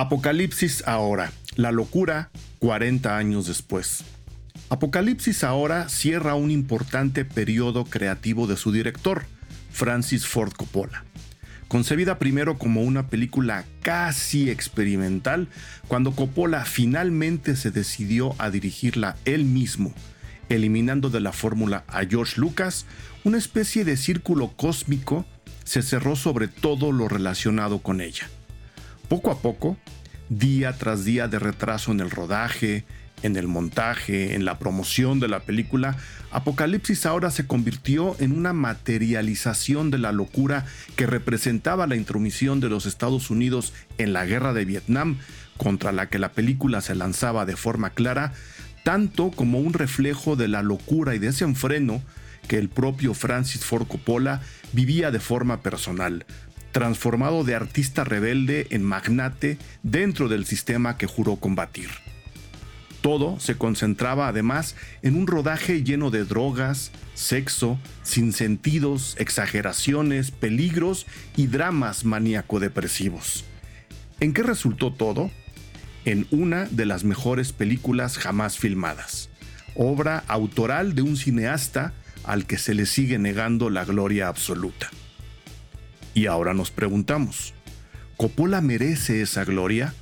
Apocalipsis ahora, la locura 40 años después. Apocalipsis ahora cierra un importante periodo creativo de su director, Francis Ford Coppola. Concebida primero como una película casi experimental, cuando Coppola finalmente se decidió a dirigirla él mismo, eliminando de la fórmula a George Lucas, una especie de círculo cósmico se cerró sobre todo lo relacionado con ella. Poco a poco, día tras día de retraso en el rodaje, en el montaje, en la promoción de la película, Apocalipsis ahora se convirtió en una materialización de la locura que representaba la intromisión de los Estados Unidos en la guerra de Vietnam, contra la que la película se lanzaba de forma clara, tanto como un reflejo de la locura y desenfreno que el propio Francis Ford Coppola vivía de forma personal, transformado de artista rebelde en magnate dentro del sistema que juró combatir. Todo se concentraba además en un rodaje lleno de drogas, sexo, sinsentidos, exageraciones, peligros y dramas maníaco-depresivos. ¿En qué resultó todo? En una de las mejores películas jamás filmadas, obra autoral de un cineasta al que se le sigue negando la gloria absoluta. Y ahora nos preguntamos, ¿Coppola merece esa gloria?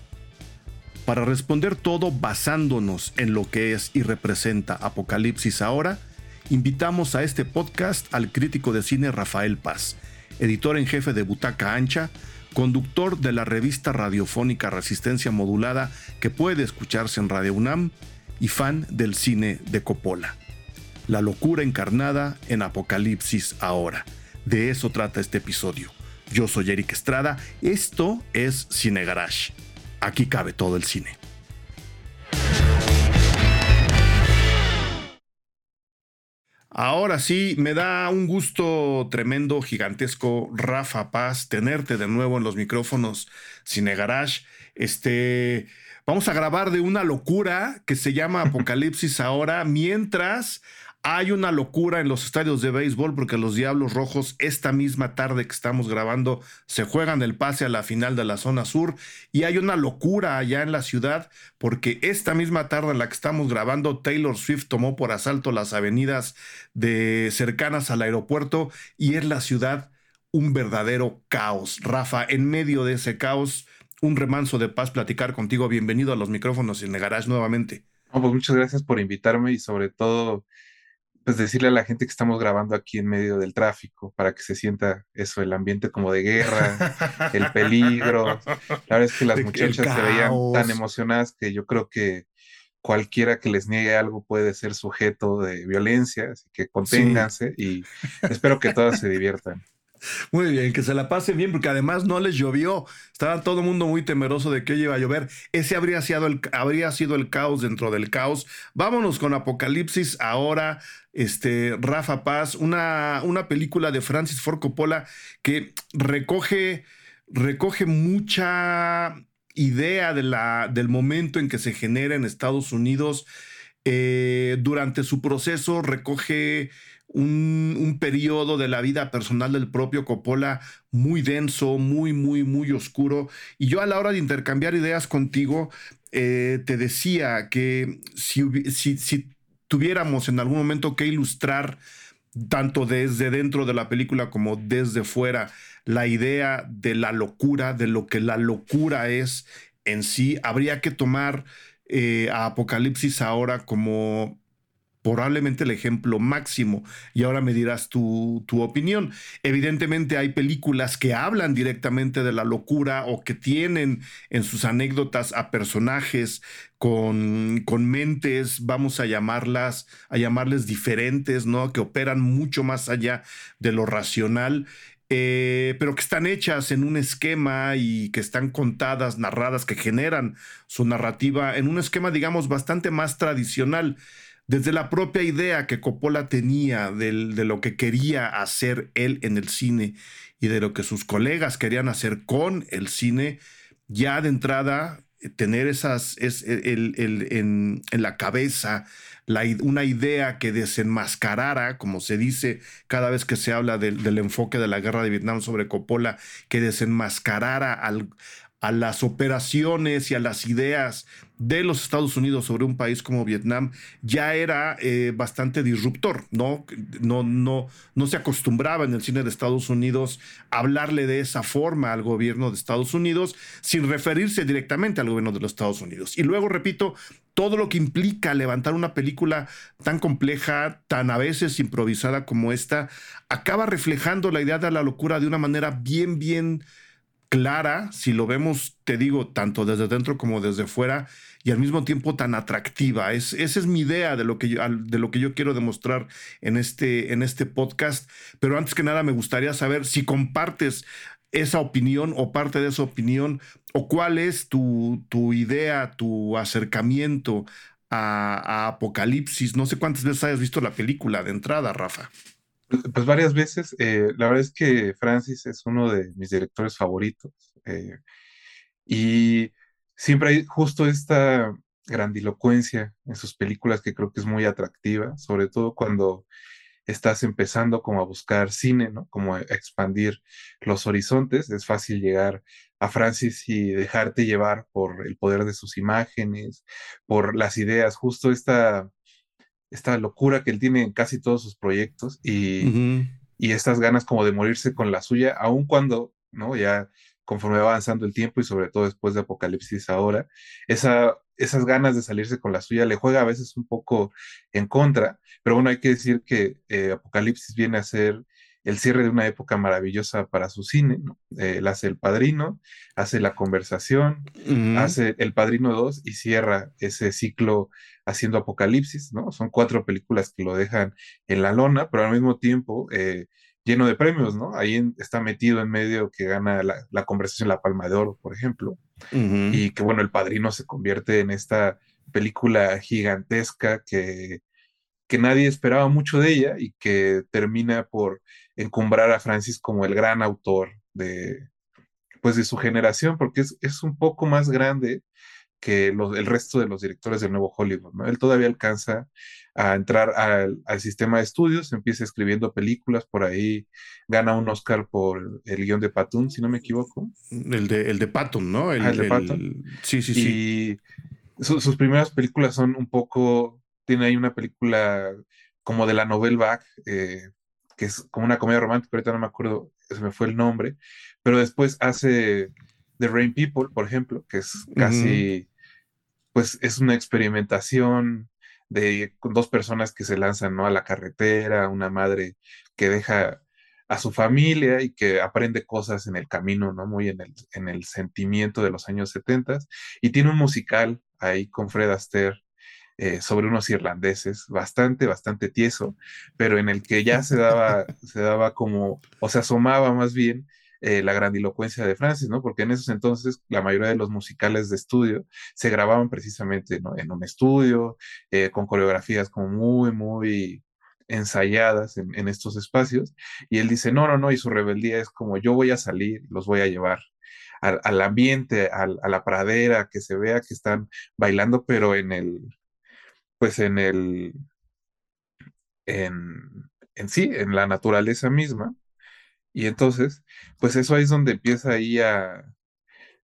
Para responder todo basándonos en lo que es y representa Apocalipsis ahora, invitamos a este podcast al crítico de cine Rafael Paz, editor en jefe de Butaca Ancha, conductor de la revista radiofónica Resistencia Modulada que puede escucharse en Radio UNAM y fan del cine de Coppola. La locura encarnada en Apocalipsis ahora. De eso trata este episodio. Yo soy Eric Estrada, esto es Cine Garage. Aquí cabe todo el cine. Ahora sí, me da un gusto tremendo, gigantesco, Rafa Paz, tenerte de nuevo en los micrófonos Cine Garage. Este, vamos a grabar de una locura que se llama Apocalipsis ahora, mientras hay una locura en los estadios de béisbol porque los Diablos Rojos esta misma tarde que estamos grabando se juegan el pase a la final de la zona sur y hay una locura allá en la ciudad porque esta misma tarde en la que estamos grabando Taylor Swift tomó por asalto las avenidas de cercanas al aeropuerto y es la ciudad un verdadero caos. Rafa, en medio de ese caos, un remanso de paz platicar contigo. Bienvenido a los micrófonos en el garage nuevamente. pues muchas gracias por invitarme y sobre todo pues decirle a la gente que estamos grabando aquí en medio del tráfico para que se sienta eso, el ambiente como de guerra, el peligro. La verdad es que las muchachas se veían tan emocionadas que yo creo que cualquiera que les niegue algo puede ser sujeto de violencia, así que conténganse y espero que todas se diviertan. Muy bien, que se la pase bien, porque además no les llovió. Estaba todo el mundo muy temeroso de que iba a llover. Ese habría sido, el, habría sido el caos dentro del caos. Vámonos con Apocalipsis ahora. Este, Rafa Paz, una, una película de Francis Ford Coppola que recoge, recoge mucha idea de la, del momento en que se genera en Estados Unidos. Eh, durante su proceso recoge un, periodo de la vida personal del propio Coppola muy denso, muy, muy, muy oscuro. Y yo a la hora de intercambiar ideas contigo, eh, te decía que si, si, tuviéramos en algún momento que ilustrar tanto desde dentro de la película como desde fuera la idea de la locura, de lo que la locura es en sí, habría que tomar eh, a Apocalipsis ahora como probablemente el ejemplo máximo. Y ahora me dirás tu, tu, opinión. Evidentemente hay películas que hablan directamente de la locura o que tienen en sus anécdotas a personajes con, con mentes, vamos a llamarlas, a llamarles diferentes, ¿no? Que operan mucho más allá de lo racional. Eh, pero que están hechas en un esquema y que están contadas, narradas, que generan su narrativa en un esquema, digamos, bastante más tradicional desde la propia idea que Coppola tenía de lo que quería hacer él en el cine y de lo que sus colegas querían hacer con el cine, ya de entrada eh, tener esas es el, en, la cabeza una idea que desenmascarara, como se dice cada vez que se habla del, enfoque de la guerra de Vietnam sobre Coppola, que desenmascarara al, a las operaciones y a las ideas de los Estados Unidos sobre un país como Vietnam ya era eh, bastante disruptor, ¿no? No, no, no se acostumbraba en el cine de Estados Unidos a hablarle de esa forma al gobierno de Estados Unidos sin referirse directamente al gobierno de los Estados Unidos. Y luego, repito, todo lo que implica levantar una película tan compleja, tan a veces improvisada como esta, acaba reflejando la idea de la locura de una manera bien, bien clara, si lo vemos, te digo, tanto desde dentro como desde fuera, y al mismo tiempo tan atractiva. Es, esa es mi idea de lo, que yo, de lo que yo quiero demostrar en este, en este podcast. Pero antes que nada, me gustaría saber si compartes esa opinión o parte de esa opinión, o cuál es tu, tu idea, tu acercamiento a, a Apocalipsis. No sé cuántas veces hayas visto la película de entrada, Rafa. Pues varias veces. Eh, la verdad es que Francis es uno de mis directores favoritos. Eh, y siempre hay justo esta grandilocuencia en sus películas que creo que es muy atractiva, sobre todo cuando estás empezando como a buscar cine, ¿no? Como a expandir los horizontes. Es fácil llegar a Francis y dejarte llevar por el poder de sus imágenes, por las ideas. Justo esta esta locura que él tiene en casi todos sus proyectos y, estas ganas como de morirse con la suya, aun cuando, ¿no? Ya conforme va avanzando el tiempo y sobre todo después de Apocalipsis ahora, esa, esas ganas de salirse con la suya le juega a veces un poco en contra, pero bueno, hay que decir que eh, Apocalipsis viene a ser el cierre de una época maravillosa para su cine, ¿no? Eh, él hace El Padrino, hace La Conversación, hace El Padrino 2 y cierra ese ciclo haciendo Apocalipsis, ¿no? Son cuatro películas que lo dejan en la lona, pero al mismo tiempo eh, lleno de premios, ¿no? Ahí está metido en medio que gana la, conversación La Palma de Oro, por ejemplo, y que bueno, El Padrino se convierte en esta película gigantesca que que nadie esperaba mucho de ella y que termina por encumbrar a Francis como el gran autor de, pues de su generación, porque es, un poco más grande que el resto de los directores del nuevo Hollywood. ¿no? Él todavía alcanza a entrar al, sistema de estudios, empieza escribiendo películas, por ahí gana un Oscar por el guion de Patton, si no me equivoco. El de, el de Patton, ¿no? El, ah, de Patton. Sí, sí, sí. Y sus primeras películas son un poco tiene ahí una película como de la novela Back, eh, que es como una comedia romántica, ahorita no me acuerdo, se me fue el nombre, pero después hace The Rain People, por ejemplo, que es casi, pues es una experimentación de dos personas que se lanzan ¿no? a la carretera, una madre que deja a su familia y que aprende cosas en el camino, ¿no? Muy en el, en el sentimiento de los años 70 y tiene un musical ahí con Fred Astaire eh, sobre unos irlandeses, bastante, bastante tieso, pero en el que ya se daba, se daba como, o se asomaba más bien eh, la grandilocuencia de Francis, ¿no? Porque en esos entonces la mayoría de los musicales de estudio se grababan precisamente en un estudio, eh, con coreografías como muy, muy ensayadas en, estos espacios. Y él dice, no, no, no, y su rebeldía es como yo voy a salir, los voy a llevar al, ambiente, a la pradera, que se vea que están bailando, pero en el, pues en el, en, en sí, en la naturaleza misma. Y entonces, pues eso ahí es donde empieza ahí a,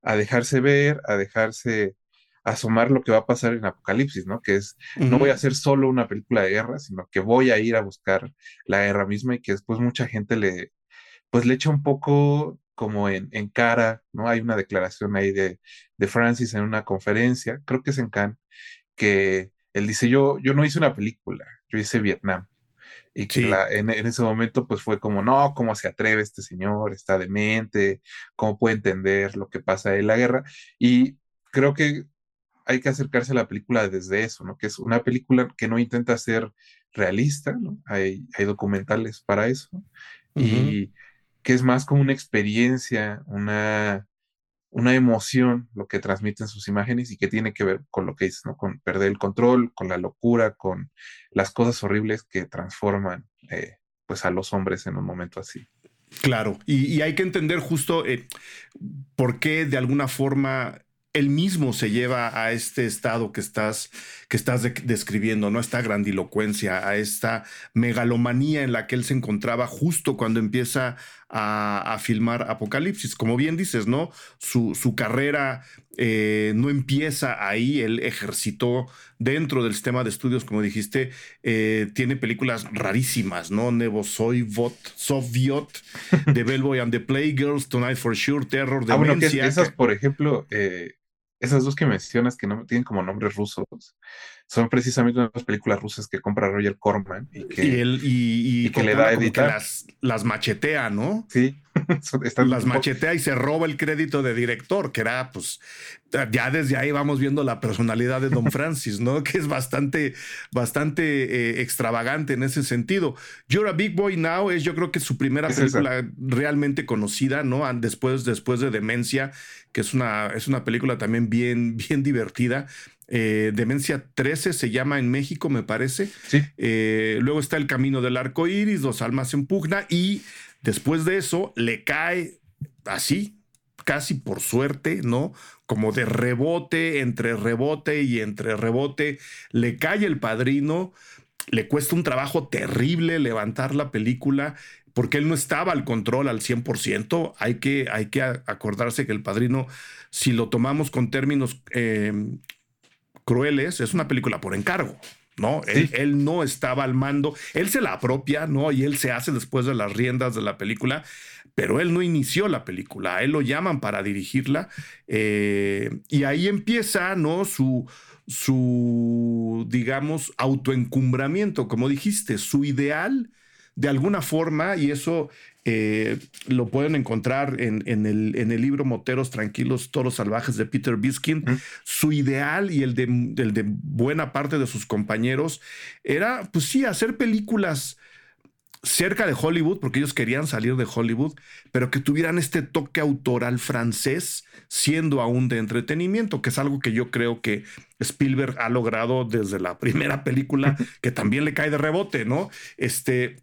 a dejarse ver, a dejarse asomar lo que va a pasar en Apocalipsis, ¿no? Que es, no voy a hacer solo una película de guerra, sino que voy a ir a buscar la guerra misma y que después mucha gente le, pues le echa un poco como en, en cara, ¿no? Hay una declaración ahí de, de Francis en una conferencia, creo que es en Cannes, que él dice, yo, yo no hice una película, yo hice Vietnam. Y que en, ese momento pues fue como, no, ¿cómo se atreve este señor? Está demente, ¿cómo puede entender lo que pasa en la guerra? Y creo que hay que acercarse a la película desde eso, ¿no? Que es una película que no intenta ser realista, ¿no? Hay, hay documentales para eso, y que es más como una experiencia, una, una emoción lo que transmiten sus imágenes y que tiene que ver con lo que dices, ¿no? Con perder el control, con la locura, con las cosas horribles que transforman eh, pues a los hombres en un momento así. Claro, y, hay que entender justo eh, por qué de alguna forma él mismo se lleva a este estado que estás, que estás describiendo, ¿no? Esta grandilocuencia, a esta megalomanía en la que él se encontraba justo cuando empieza a, filmar Apocalipsis. Como bien dices, ¿no? Su, su carrera eh, no empieza ahí, él ejercitó dentro del sistema de estudios, como dijiste, eh, tiene películas rarísimas, ¿no? Nevo Soyvot, Soviot, The Bellboy and the Playgirls, Tonight for Sure, Terror, de ah, esas, por ejemplo, eh, esas dos que mencionas que no tienen como nombres rusos, son precisamente unas películas rusas que compra Roger Corman y que, él, y, que le da a editar. las, las machetea, ¿no? Sí, las machetea y se roba el crédito de director, que era, pues, ya desde ahí vamos viendo la personalidad de Don Francis, ¿no? Que es bastante, bastante eh, extravagante en ese sentido. You're a Big Boy Now es, yo creo que su primera película realmente conocida, ¿no? Después, después de Demencia, que es una, es una película también bien, bien divertida. Eh, Demencia 13 se llama en México, me parece. Sí. Eh, luego está El Camino del Arco Iris, Dos Almas en Pugna, y después de eso le cae así, casi por suerte, ¿no? Como de rebote, entre rebote y entre rebote, le cae el padrino. Le cuesta un trabajo terrible levantar la película porque él no estaba al control al 100%. Hay que, hay que acordarse que El Padrino, si lo tomamos con términos em, crueles, es una película por encargo. ¿no? Él, no estaba al mando, él se la apropia, ¿no? Y él se hace después de las riendas de la película, pero él no inició la película, él lo llaman para dirigirla, eh, y ahí empieza, ¿no? Su, su, digamos, autoencumbramiento, como dijiste, su ideal de alguna forma, y eso eh, lo pueden encontrar en, el, en, el, libro Moteros Tranquilos, Toros Salvajes de Peter Biskin, su ideal y el de, el de buena parte de sus compañeros era, pues sí, hacer películas cerca de Hollywood, porque ellos querían salir de Hollywood, pero que tuvieran este toque autoral francés, siendo aún de entretenimiento, que es algo que yo creo que Spielberg ha logrado desde la primera película, que también le cae de rebote, ¿no? Este,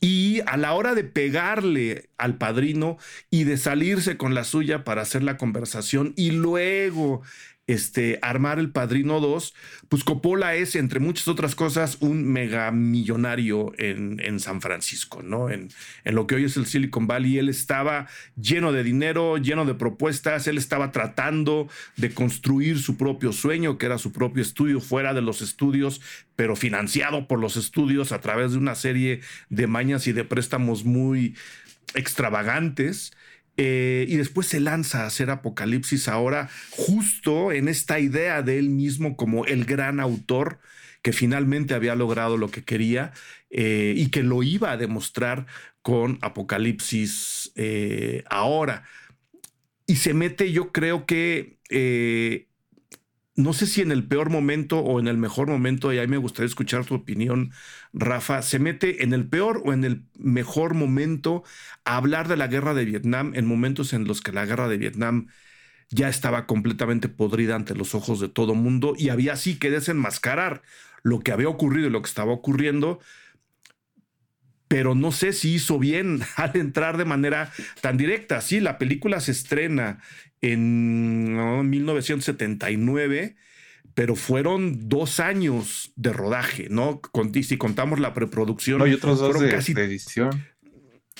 y a la hora de pegarle al padrino y de salirse con la suya para hacer la conversación y luego este, armar el Padrino 2, pues Coppola es, entre muchas otras cosas, un megamillonario en, en San Francisco, ¿no? En, en, lo que hoy es el Silicon Valley. Él estaba lleno de dinero, lleno de propuestas, él estaba tratando de construir su propio sueño, que era su propio estudio fuera de los estudios, pero financiado por los estudios a través de una serie de mañas y de préstamos muy extravagantes. Eh, y después se lanza a hacer Apocalipsis ahora justo en esta idea de él mismo como el gran autor que finalmente había logrado lo que quería eh, y que lo iba a demostrar con Apocalipsis eh, ahora. Y se mete, yo creo que no sé si en el peor momento o en el mejor momento, y ahí me gustaría escuchar tu opinión, Rafa, se mete en el peor o en el mejor momento a hablar de la guerra de Vietnam en momentos en los que la guerra de Vietnam ya estaba completamente podrida ante los ojos de todo mundo y había así que desenmascarar lo que había ocurrido y lo que estaba ocurriendo, pero no sé si hizo bien al entrar de manera tan directa. Sí, la película se estrena en 1979, pero fueron dos años de rodaje, ¿no? si contamos la preproducción. No, y otros dos de, edición.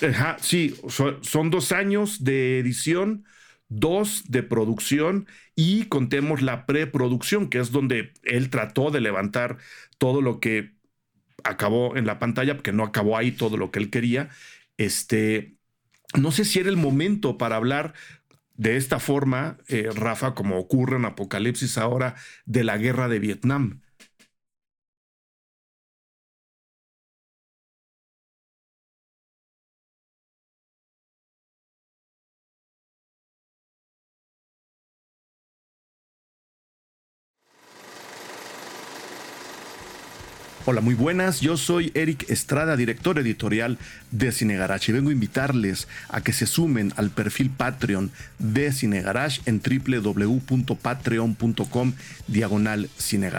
Ajá, sí, son, dos años de edición, dos de producción y contemos la preproducción, que es donde él trató de levantar todo lo que acabó en la pantalla, porque no acabó ahí todo lo que él quería. Este, no sé si era el momento para hablar de esta forma, eh, Rafa, como ocurre en Apocalipsis ahora, de la guerra de Vietnam. Hola, muy buenas. Yo soy Eric Estrada, director editorial de Cine y vengo a invitarles a que se sumen al perfil Patreon de Cine en www.patreon.com diagonal Cine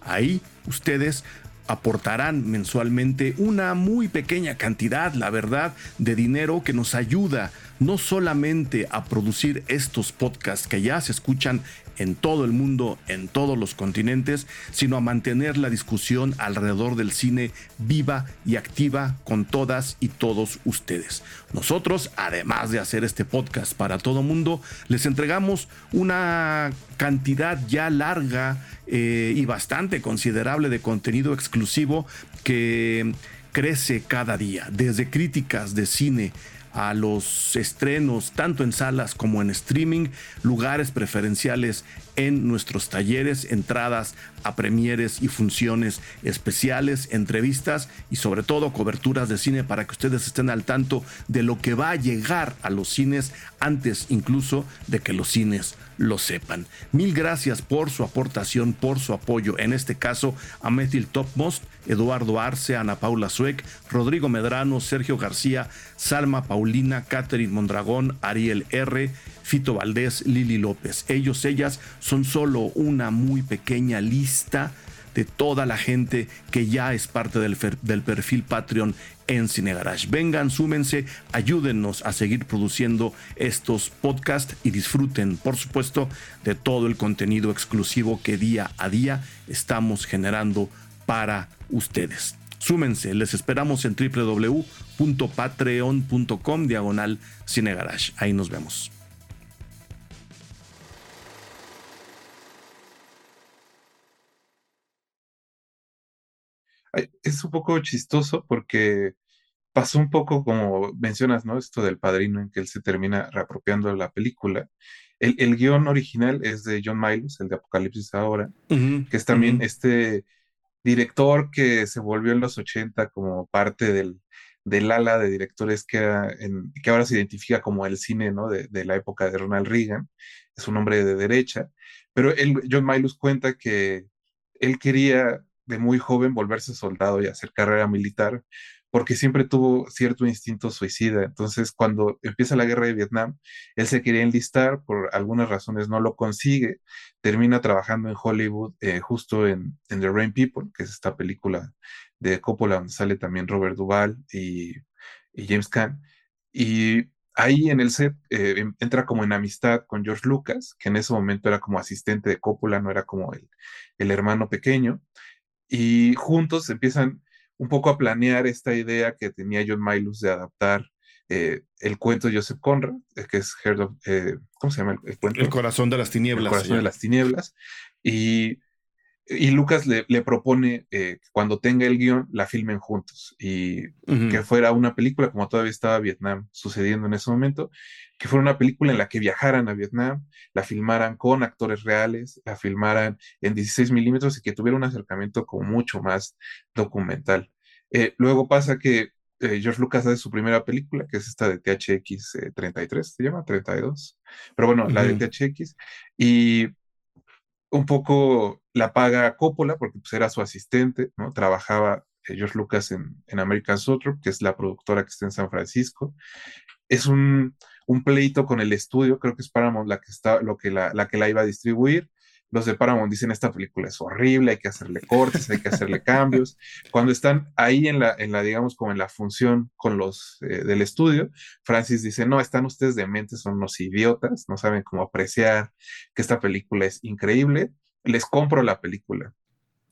Ahí ustedes aportarán mensualmente una muy pequeña cantidad, la verdad, de dinero que nos ayuda no solamente a producir estos podcasts que ya se escuchan en todo el mundo, en todos los continentes, sino a mantener la discusión alrededor del cine viva y activa con todas y todos ustedes. Nosotros, además de hacer este podcast para todo mundo, les entregamos una cantidad ya larga eh, y bastante considerable de contenido exclusivo que crece cada día, desde críticas de cine a los estrenos tanto en salas como en streaming, lugares preferenciales en nuestros talleres, entradas a premieres y funciones especiales, entrevistas y sobre todo coberturas de cine para que ustedes estén al tanto de lo que va a llegar a los cines antes incluso de que los cines lo sepan. Mil gracias por su aportación, por su apoyo, en este caso a Methil Topmost, Eduardo Arce, Ana Paula Sueck, Rodrigo Medrano, Sergio García, Salma Paulina, Catherine Mondragón, Ariel R., Fito Valdés, Lili López. Ellos, ellas son solo una muy pequeña lista de toda la gente que ya es parte del, del perfil Patreon en Cinegarage. Vengan, súmense, ayúdennos a seguir produciendo estos podcasts y disfruten, por supuesto, de todo el contenido exclusivo que día a día estamos generando para ustedes. Súmense, les esperamos en www.patreon.com diagonal Cinegarage. Ahí nos vemos. es un poco chistoso porque pasó un poco como mencionas, ¿no? Esto del padrino en que él se termina reapropiando de la película. El, el guion original es de John Miles, el de Apocalipsis ahora, que es también este director que se volvió en los 80 como parte del, del ala de directores que, en, que ahora se identifica como el cine, ¿no? De, de, la época de Ronald Reagan. Es un hombre de derecha, pero él, John Miles cuenta que él quería de muy joven volverse soldado y hacer carrera militar, porque siempre tuvo cierto instinto suicida. Entonces, cuando empieza la guerra de Vietnam, él se quería enlistar, por algunas razones no lo consigue, termina trabajando en Hollywood, eh, justo en, The Rain People, que es esta película de Coppola, donde sale también Robert Duvall y, James Caan. Y ahí en el set eh, entra como en amistad con George Lucas, que en ese momento era como asistente de Coppola, no era como el, el hermano pequeño y juntos empiezan un poco a planear esta idea que tenía John Milos de adaptar eh, el cuento de Joseph Conrad, eh, que es eh, ¿cómo se llama el, cuento? El corazón de las tinieblas. El corazón de las tinieblas. Y y Lucas le, propone eh, que cuando tenga el guion la filmen juntos y que fuera una película, como todavía estaba Vietnam sucediendo en ese momento, que fuera una película en la que viajaran a Vietnam, la filmaran con actores reales, la filmaran en 16 milímetros y que tuviera un acercamiento como mucho más documental. Eh, luego pasa que eh, George Lucas hace su primera película, que es esta de THX 33, se llama 32, pero bueno, la de THX, y un poco la paga Coppola, porque pues, era su asistente, ¿no? Trabajaba eh, George Lucas en, en American Sotrop, que es la productora que está en San Francisco. Es un, un, pleito con el estudio, creo que es Paramount la que, está, lo que la, la que la iba a distribuir. Los de Paramount dicen, esta película es horrible, hay que hacerle cortes, hay que hacerle cambios. Cuando están ahí en la, en la, digamos, como en la función con los eh, del estudio, Francis dice, no, están ustedes dementes, son unos idiotas, no saben cómo apreciar que esta película es increíble les compro la película.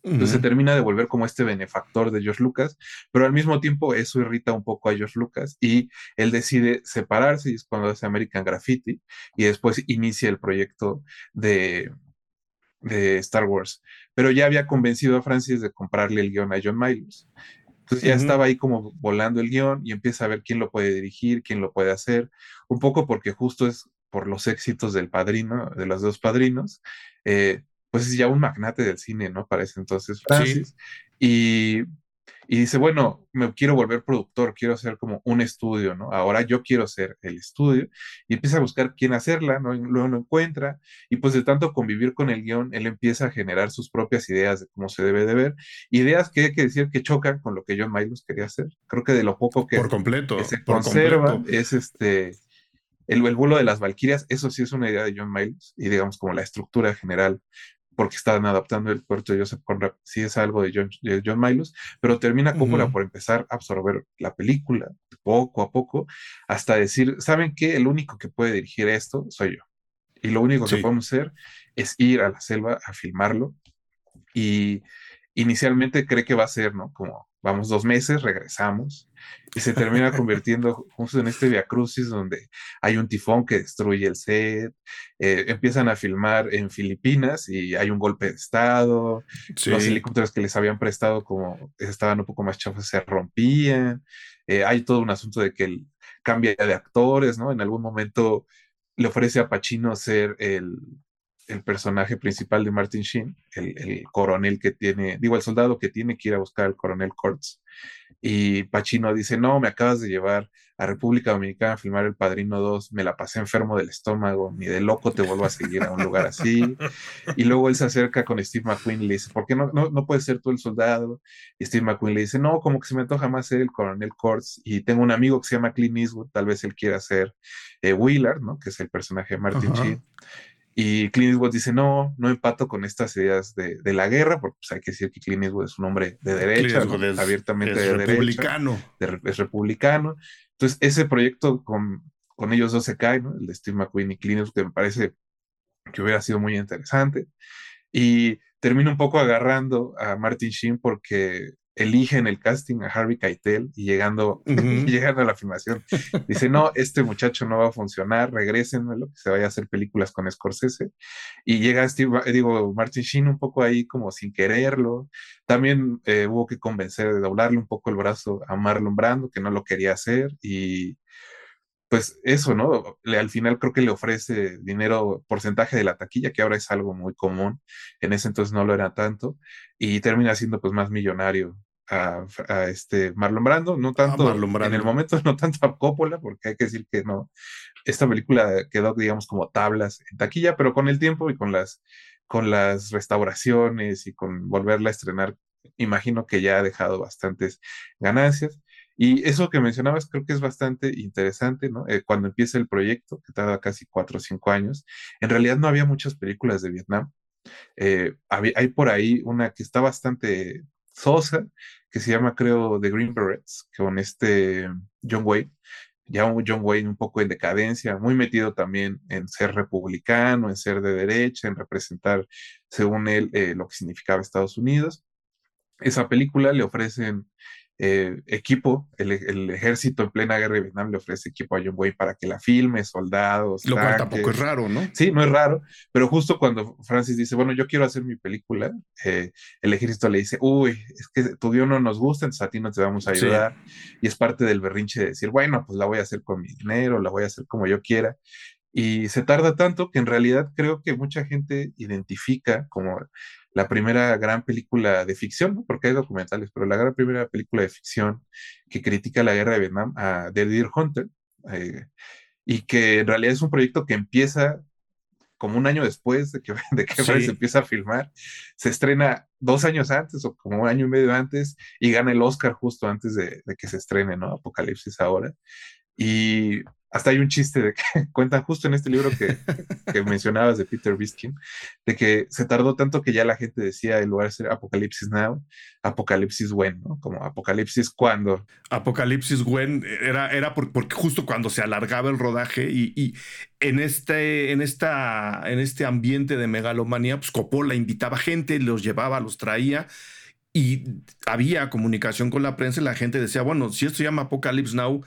Entonces se termina de volver como este benefactor de George Lucas, pero al mismo tiempo eso irrita un poco a George Lucas y él decide separarse y es cuando hace American Graffiti y después inicia el proyecto de, de Star Wars. Pero ya había convencido a Francis de comprarle el guion a John Miles. Entonces ya estaba ahí como volando el guion y empieza a ver quién lo puede dirigir, quién lo puede hacer, un poco porque justo es por los éxitos del padrino, de los dos padrinos, eh, pues es ya un magnate del cine, ¿no? Para ese entonces Francis. Y, y, dice, bueno, me quiero volver productor, quiero hacer como un estudio, ¿no? Ahora yo quiero ser el estudio. Y empieza a buscar quién hacerla, ¿no? luego lo encuentra. Y pues de tanto convivir con el guion, él empieza a generar sus propias ideas de cómo se debe de ver. Ideas que hay que decir que chocan con lo que John Milos quería hacer. Creo que de lo poco que, por completo, se conserva es este... El, el vuelo de las Valquirias, eso sí es una idea de John Miles y digamos como la estructura general porque estaban adaptando el puerto de Joseph Conrad, sí es algo de John, de John Milos, pero termina Coppola por empezar a absorber la película poco a poco, hasta decir, ¿saben qué? El único que puede dirigir esto soy yo. Y lo único que podemos hacer es ir a la selva a filmarlo. Y inicialmente cree que va a ser, ¿no? Como vamos dos meses, regresamos y se termina convirtiendo justo en este Via Crucis donde hay un tifón que destruye el set, eh, empiezan a filmar en Filipinas y hay un golpe de estado, los helicópteros que les habían prestado como estaban un poco más chafos se rompían, eh, hay todo un asunto de que él cambia de actores, ¿no? En algún momento le ofrece a Pacino ser el, el personaje principal de Martin Sheen, el, coronel que tiene, digo, el soldado que tiene que ir a buscar al coronel Kurtz. Y Pacino dice, no, me acabas de llevar a República Dominicana a filmar El Padrino 2, me la pasé enfermo del estómago, ni de loco te vuelvo a seguir a un lugar así. Y luego él se acerca con Steve McQueen y le dice, ¿por qué no, no, no puedes ser tú el soldado? Y Steve McQueen le dice, no, como que se me antoja más ser el coronel Kurtz. Y tengo un amigo que se llama Clint Eastwood, tal vez él quiera ser eh, Wheeler, ¿no? Que es el personaje de Martin Sheen. Y Clint Eastwood dice, no, no empato con estas ideas de, de la guerra, porque pues, hay que decir que Clint Eastwood es un hombre de derecha, abiertamente de republicano. derecha. es republicano. Entonces, ese proyecto con, con ellos dos se cae, ¿no? El de Steve McQueen y Clint Eastwood, que me parece que hubiera sido muy interesante. Y termino un poco agarrando a Martin Sheen porque elige en el casting a Harvey Keitel y llegando, llegando a la filmación, dice, no, este muchacho no va a funcionar, regrésenmelo, que se vaya a hacer películas con Scorsese. Y llega Steve, digo, Martin Sheen un poco ahí como sin quererlo. También eh, hubo que convencer de doblarle un poco el brazo a Marlon Brando, que no lo quería hacer. Y pues eso, ¿no? Le, al final creo que le ofrece dinero, porcentaje de la taquilla, que ahora es algo muy común, en ese entonces no lo era tanto, y termina siendo pues más millonario a, este Marlon Brando, no tanto en el momento, no tanto a Coppola, porque hay que decir que no, esta película quedó, digamos, como tablas en taquilla, pero con el tiempo y con las, con las restauraciones y con volverla a estrenar, imagino que ya ha dejado bastantes ganancias. Y eso que mencionabas creo que es bastante interesante, ¿no? Eh, cuando empieza el proyecto, que tarda casi cuatro o cinco años, en realidad no había muchas películas de Vietnam. Eh, hay por ahí una que está bastante sosa, que se llama, creo, The Green Berets, con este John Wayne. Ya un John Wayne un poco en decadencia, muy metido también en ser republicano, en ser de derecha, en representar, según él, eh, lo que significaba Estados Unidos. Esa película le ofrecen eh, equipo, el, ejército en plena guerra de Vietnam le ofrece equipo a John Wayne para que la filme, soldados. Lo cual tampoco es raro, ¿no? Sí, no es raro, pero justo cuando Francis dice, bueno, yo quiero hacer mi película, eh, el ejército le dice, uy, es que tu guion no nos gusta, entonces a ti no te vamos a ayudar. Y es parte del berrinche de decir, bueno, pues la voy a hacer con mi dinero, la voy a hacer como yo quiera. Y se tarda tanto que en realidad creo que mucha gente identifica como la primera gran película de ficción, porque hay documentales, pero la gran primera película de ficción que critica la guerra de Vietnam a The Deer Hunter, eh, y que en realidad es un proyecto que empieza como un año después de que, de que se empieza a filmar, se estrena dos años antes o como un año y medio antes y gana el Oscar justo antes de, de que se estrene, ¿no? Apocalipsis ahora. Y hasta hay un chiste de que cuentan justo en este libro que, que mencionabas de Peter Biskin, de que se tardó tanto que ya la gente decía en lugar de ser Apocalipsis Now, Apocalipsis When, ¿no? Como Apocalipsis cuando. Apocalipsis When era, era porque justo cuando se alargaba el rodaje y, y, en, este, en, esta, en este ambiente de megalomanía, pues Coppola invitaba gente, los llevaba, los traía y había comunicación con la prensa y la gente decía, bueno, si esto se llama Apocalypse Now,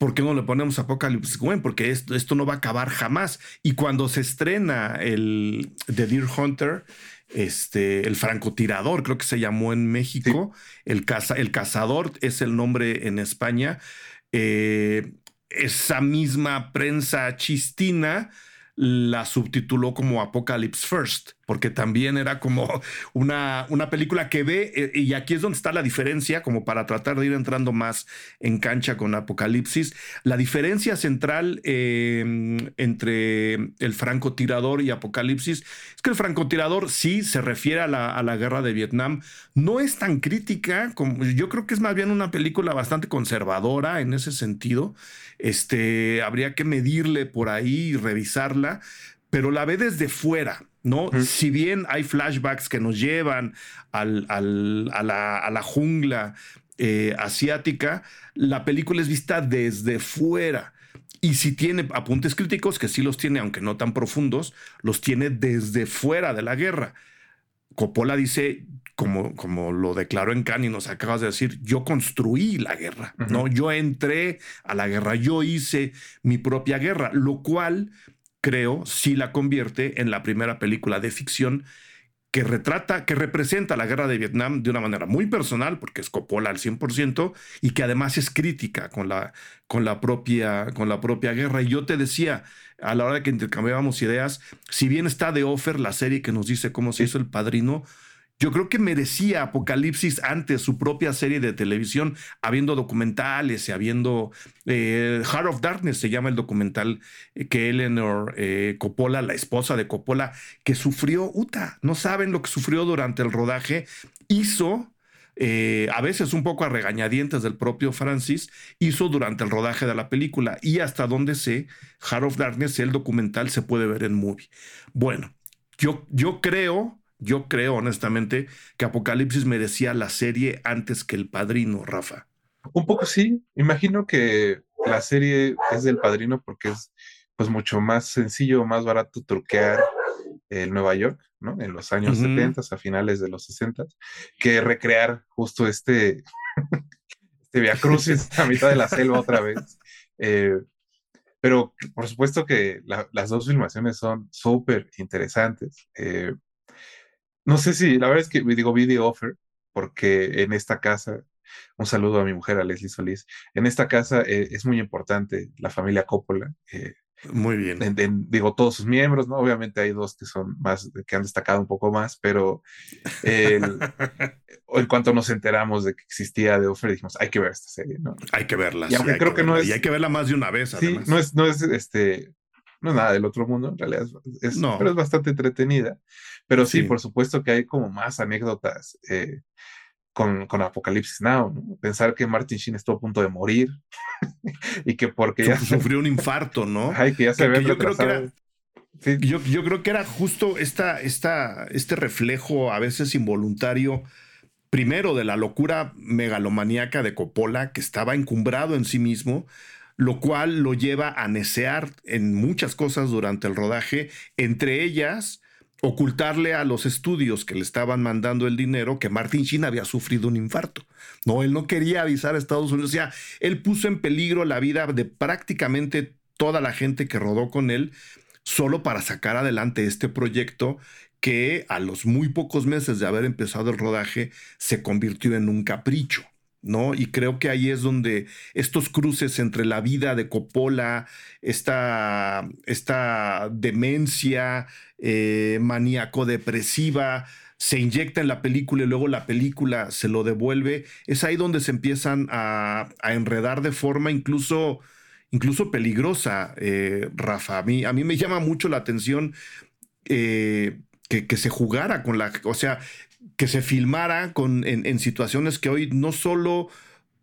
¿por qué no le ponemos Apocalypse Gwen? Porque esto, esto no va a acabar jamás. Y cuando se estrena el The Deer Hunter, este, el francotirador, creo que se llamó en México, el, caza, el cazador es el nombre en España. Eh, esa misma prensa chistina la subtituló como Apocalypse First, porque también era como una, una película que ve, eh, y aquí es donde está la diferencia, como para tratar de ir entrando más en cancha con Apocalipsis. La diferencia central em, entre el francotirador y Apocalipsis es que el francotirador sí se refiere a la, a la guerra de Vietnam, no es tan crítica, como, yo creo que es más bien una película bastante conservadora en ese sentido. Este, habría que medirle por ahí y revisarla, pero la ve desde fuera. ¿No? Si bien hay flashbacks que nos llevan al, a, la, jungla eh, asiática, la película es vista desde fuera. Y si tiene apuntes críticos, que sí los tiene, aunque no tan profundos, los tiene desde fuera de la guerra. Coppola dice, como, como lo declaró en Cannes y nos acabas de decir, yo construí la guerra, ¿no? Yo entré a la guerra, yo hice mi propia guerra, lo cual creo sí la convierte en la primera película de ficción que retrata, que representa la guerra de Vietnam de una manera muy personal, porque es Coppola al 100%, y que además es crítica con la, con la, propia, con la propia guerra. Y yo te decía, a la hora de que intercambiábamos ideas, si bien está The Offer, la serie que nos dice cómo se hizo el padrino, yo creo que merecía Apocalipsis antes su propia serie de televisión, habiendo documentales y habiendo eh, Heart of Darkness se llama el documental eh, que Eleanor eh, Coppola, la esposa de Coppola, que sufrió, Uta, no saben lo que sufrió durante el rodaje, hizo a veces un poco a regañadientes del propio Francis, hizo durante el rodaje de la película. Y hasta donde sé, Heart of Darkness, el documental, se puede ver en movie. Bueno, yo, yo creo yo creo honestamente que Apocalipsis merecía la serie antes que El Padrino, Rafa. Un poco sí. Imagino que la serie es del Padrino porque es pues mucho más sencillo, más barato truquear el Nueva York, ¿no? En los años 70, a finales de los 60, que recrear justo este, este Via Crucis a mitad de la selva otra vez. Eh, pero por supuesto que las dos filmaciones son súper interesantes. Eh, no sé si, la verdad es que digo video offer, porque en esta casa, un saludo a mi mujer, a Leslie Solís, en esta casa eh, es muy importante la familia Coppola. Eh, muy bien. digo, todos sus miembros, ¿no? Obviamente hay dos que son más, que han destacado un poco más, pero en cuanto nos enteramos de que existía The Offer, dijimos, hay que ver esta serie, ¿no? Hay que verla. Y aunque creo que, no es. Y hay que verla más de una vez, Sí, no es, no es este no es nada del otro mundo, en realidad es, pero es bastante entretenida. Pero sí, por supuesto que hay como más anécdotas eh, con, con, Apocalipsis Now, Pensar que Martin Sheen estuvo a punto de morir y que porque ya sufrió un infarto, ¿no? Ay, que ya se ve yo creo que era, yo, yo, creo que era justo esta, esta, este reflejo a veces involuntario primero de la locura megalomaníaca de Coppola, que estaba encumbrado en sí mismo, lo cual lo lleva a necear en muchas cosas durante el rodaje, entre ellas ocultarle a los estudios que le estaban mandando el dinero que Martin Sheen había sufrido un infarto. No, él no quería avisar a Estados Unidos. O sea, él puso en peligro la vida de prácticamente toda la gente que rodó con él solo para sacar adelante este proyecto que a los muy pocos meses de haber empezado el rodaje se convirtió en un capricho. ¿No? Y creo que ahí es donde estos cruces entre la vida de Coppola, esta, esta demencia eh, maníaco-depresiva, se inyecta en la película y luego la película se lo devuelve, es ahí donde se empiezan a, enredar de forma incluso, incluso peligrosa, eh, Rafa. A mí, a mí me llama mucho la atención eh, que, que, se jugara con la, o sea, que se filmara con, en, situaciones que hoy no solo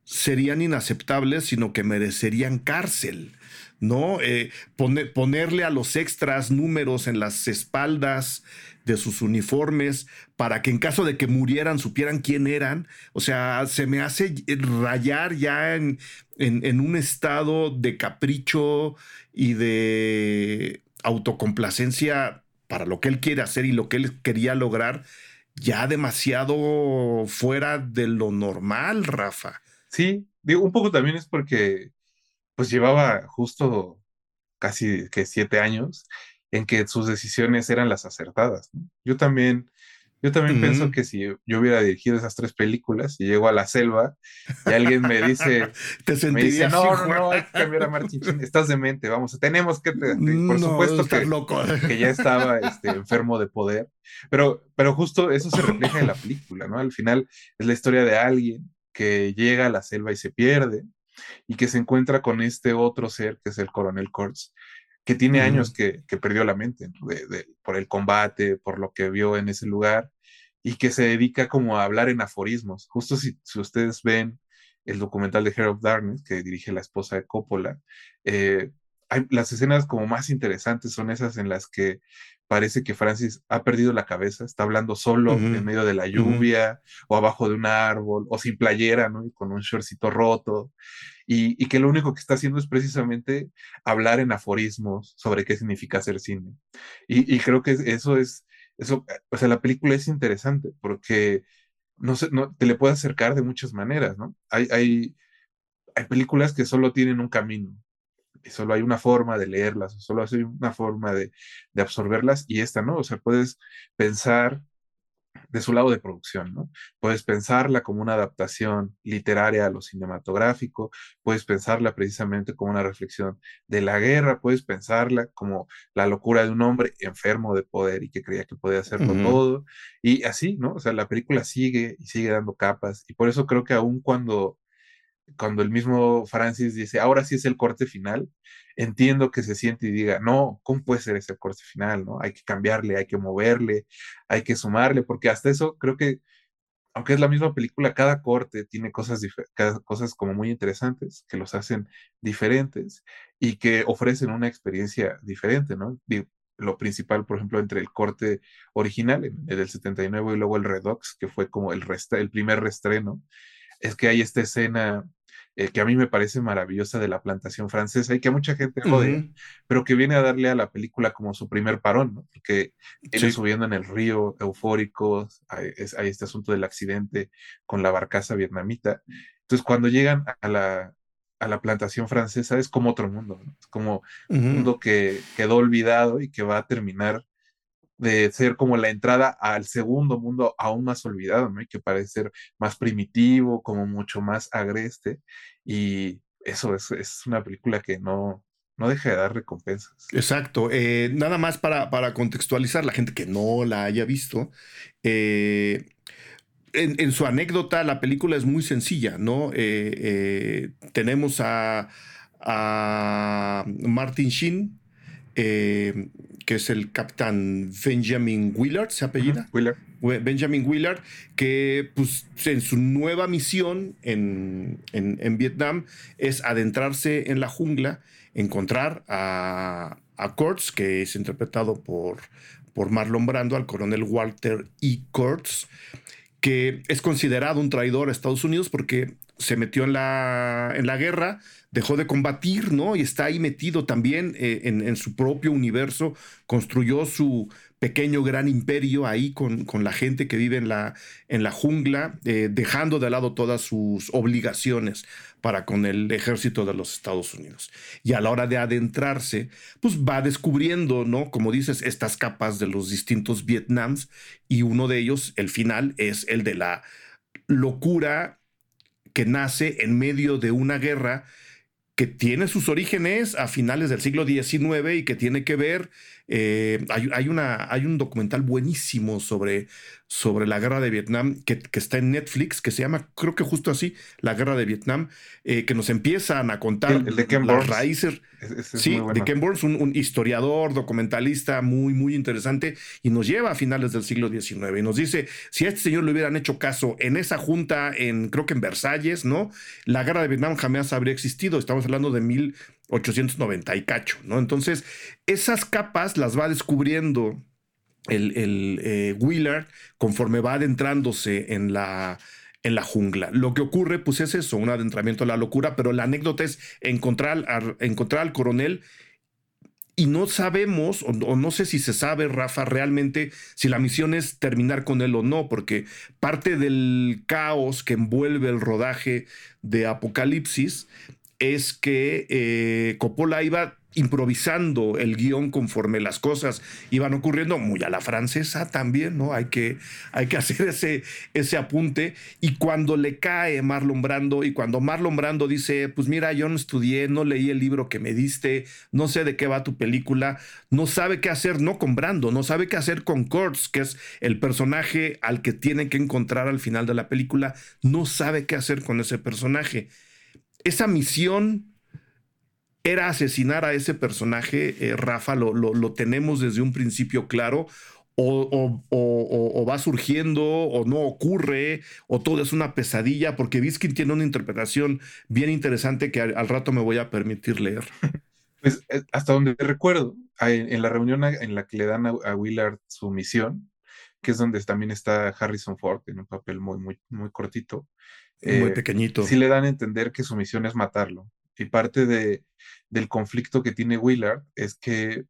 serían inaceptables, sino que merecerían cárcel. ¿no? Eh, ponerle a los extras números en las espaldas de sus uniformes para que en caso de que murieran supieran quién eran. O sea, se me hace rayar ya en, en un estado de capricho y de autocomplacencia para lo que él quiere hacer y lo que él quería lograr ya demasiado fuera de lo normal, Rafa. Sí, digo, un poco también es porque pues llevaba justo casi que siete años en que sus decisiones eran las acertadas. Yo también yo también pienso que si yo hubiera dirigido esas tres películas y llego a la selva y alguien me dice, ¿Te me dice no, no, no, hay que cambiar a Martin estás demente, vamos, tenemos que, por supuesto que, loco. que ya estaba este, enfermo de poder, pero, pero justo eso se refleja en la película, ¿no? Al final es la historia de alguien que llega a la selva y se pierde y que se encuentra con este otro ser que es el coronel Kurtz que tiene años que, perdió la mente por el combate, por lo que vio en ese lugar, y que se dedica como a hablar en aforismos. Justo si, ustedes ven el documental de Hair of Darkness, que dirige la esposa de Coppola, eh, hay, las escenas como más interesantes son esas en las que parece que Francis ha perdido la cabeza, está hablando solo en medio de la lluvia o abajo de un árbol o sin playera, ¿no? Y con un shortcito roto. Y, que lo único que está haciendo es precisamente hablar en aforismos sobre qué significa hacer cine. Y, creo que eso es, eso, o sea, la película es interesante porque no, sé, no te le puede acercar de muchas maneras, ¿no? Hay, hay, hay películas que solo tienen un camino, y solo hay una forma de leerlas, solo hay una forma de, de, absorberlas y esta, ¿no? O sea, puedes pensar de su lado de producción, ¿no? Puedes pensarla como una adaptación literaria a lo cinematográfico, puedes pensarla precisamente como una reflexión de la guerra, puedes pensarla como la locura de un hombre enfermo de poder y que creía que podía hacerlo todo, y así, ¿no? O sea, la película sigue y sigue dando capas, y por eso creo que aún cuando cuando el mismo Francis dice, ahora sí es el corte final, entiendo que se siente y diga, no, ¿cómo puede ser ese corte final? ¿no? Hay que cambiarle, hay que moverle, hay que sumarle, porque hasta eso creo que, aunque es la misma película, cada corte tiene cosas, cosas como muy interesantes que los hacen diferentes y que ofrecen una experiencia diferente, ¿no? lo principal, por ejemplo, entre el corte original, el del 79 y luego el Redux, que fue como el, el primer restreno, es que hay esta escena eh, que a mí me parece maravillosa de la plantación francesa y que a mucha gente jode, pero que viene a darle a la película como su primer parón, ¿no? Porque subiendo en el río, eufóricos, hay, este asunto del accidente con la barcaza vietnamita. Entonces, cuando llegan a la, a la plantación francesa, es como otro mundo, ¿no? es como un mundo que quedó olvidado y que va a terminar de ser como la entrada al segundo mundo aún más olvidado, ¿no? Que parece ser más primitivo, como mucho más agreste. Y eso es, una película que no, no deja de dar recompensas. Exacto. Eh, nada más para, para, contextualizar, la gente que no la haya visto, eh, en, su anécdota, la película es muy sencilla, ¿no? Eh, tenemos a, a Martin Sheen, eh, que es el capitán Benjamin Willard, ¿se apellida? Willard. Benjamin Willard, que pues, en su nueva misión en, Vietnam es adentrarse en la jungla, encontrar a, a Kurtz, que es interpretado por, por Marlon Brando, al coronel Walter E. Kurtz, que es considerado un traidor a Estados Unidos porque se metió en la, en la guerra, dejó de combatir, ¿no? Y está ahí metido también eh, en, su propio universo, construyó su pequeño gran imperio ahí con, con la gente que vive en la, en la jungla, eh, dejando de lado todas sus obligaciones para con el ejército de los Estados Unidos. Y a la hora de adentrarse, pues va descubriendo, ¿no? Como dices, estas capas de los distintos Vietnams y uno de ellos, el final, es el de la locura que nace en medio de una guerra que tiene sus orígenes a finales del siglo XIX y que tiene que ver, eh, hay, una, hay un documental buenísimo sobre sobre la guerra de Vietnam que, está en Netflix, que se llama, creo que justo así, La guerra de Vietnam, eh, que nos empiezan a contar las raíces. sí, de Ken Burns, un, historiador, documentalista muy, muy interesante, y nos lleva a finales del siglo XIX y nos dice, si a este señor le hubieran hecho caso en esa junta, en creo que en Versalles, ¿no? La guerra de Vietnam jamás habría existido, estamos hablando de 1890 y cacho, ¿no? Entonces, esas capas las va descubriendo el, eh, Willard conforme va adentrándose en la, en la jungla. Lo que ocurre, pues es eso, un adentramiento a la locura, pero la anécdota es encontrar, encontrar al coronel y no sabemos, o, no sé si se sabe, Rafa, realmente si la misión es terminar con él o no, porque parte del caos que envuelve el rodaje de Apocalipsis es que eh, Coppola iba improvisando el guion conforme las cosas iban ocurriendo, muy a la francesa también, ¿no? Hay que, hay que hacer ese, ese apunte. Y cuando le cae Marlon Brando y cuando Marlon Brando dice, pues mira, yo no estudié, no leí el libro que me diste, no sé de qué va tu película, no sabe qué hacer, no con Brando, no sabe qué hacer con Kurtz, que es el personaje al que tiene que encontrar al final de la película, no sabe qué hacer con ese personaje. Esa misión era asesinar a ese personaje, eh, Rafa, lo, lo, tenemos desde un principio claro, o, va surgiendo, o no ocurre, o todo es una pesadilla, porque Biskin tiene una interpretación bien interesante que al, rato me voy a permitir leer. Pues eh, hasta donde recuerdo, en la reunión en la que le dan a, Willard su misión, que es donde también está Harrison Ford en un papel muy, muy, muy cortito. Muy eh, pequeñito. Sí le dan a entender que su misión es matarlo. Y parte de, del conflicto que tiene Willard es que,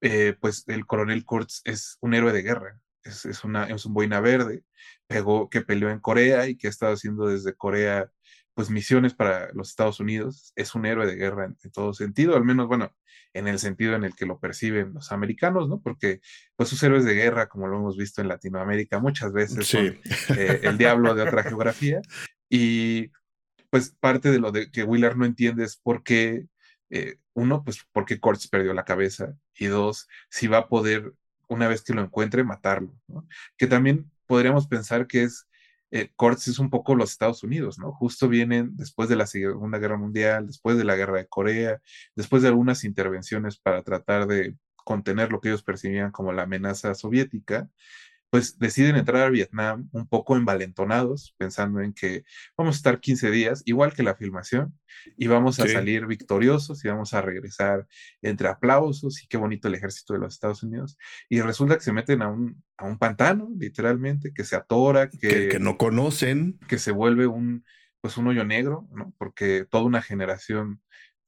eh, pues, el coronel Kurtz es un héroe de guerra. Es, es, una, es un boina verde, pegó, que peleó en Corea y que ha estado haciendo desde Corea pues misiones para los Estados Unidos, es un héroe de guerra en, todo sentido, al menos, bueno, en el sentido en el que lo perciben los americanos, ¿no? Porque, pues, sus héroes de guerra, como lo hemos visto en Latinoamérica muchas veces, son eh, el diablo de otra geografía. Y, pues, parte de lo de que Willard no entiende es por qué, eh, uno, pues, por qué Kurtz perdió la cabeza, y dos, si va a poder, una vez que lo encuentre, matarlo, ¿no? Que también podríamos pensar que es eh, es un poco los Estados Unidos, ¿no? Justo vienen después de la Segunda Guerra Mundial, después de la Guerra de Corea, después de algunas intervenciones para tratar de contener lo que ellos percibían como la amenaza soviética, pues deciden entrar a Vietnam un poco envalentonados, pensando en que vamos a estar 15 días, igual que la filmación, y vamos a salir victoriosos y vamos a regresar entre aplausos y qué bonito el ejército de los Estados Unidos. Y resulta que se meten a un, a un pantano, literalmente, que se atora, que, que, no conocen. Que se vuelve un, pues un hoyo negro, ¿no? Porque toda una generación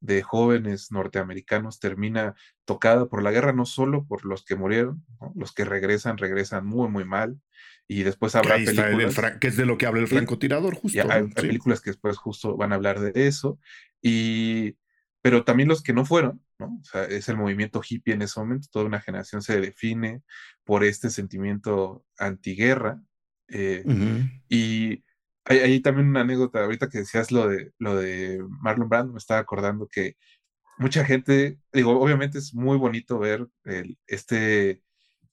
de jóvenes norteamericanos termina tocada por la guerra, no solo por los que murieron, los que regresan, regresan muy, muy mal. Y después habrá películas. que es de lo que habla el francotirador, justo. hay, películas que después justo van a hablar de eso. Y, pero también los que no fueron, ¿no? O sea, es el movimiento hippie en ese momento, toda una generación se define por este sentimiento antiguerra. Eh, y hay, también una anécdota, ahorita que decías lo de, lo de Marlon Brando, me estaba acordando que mucha gente, digo, obviamente es muy bonito ver el, este,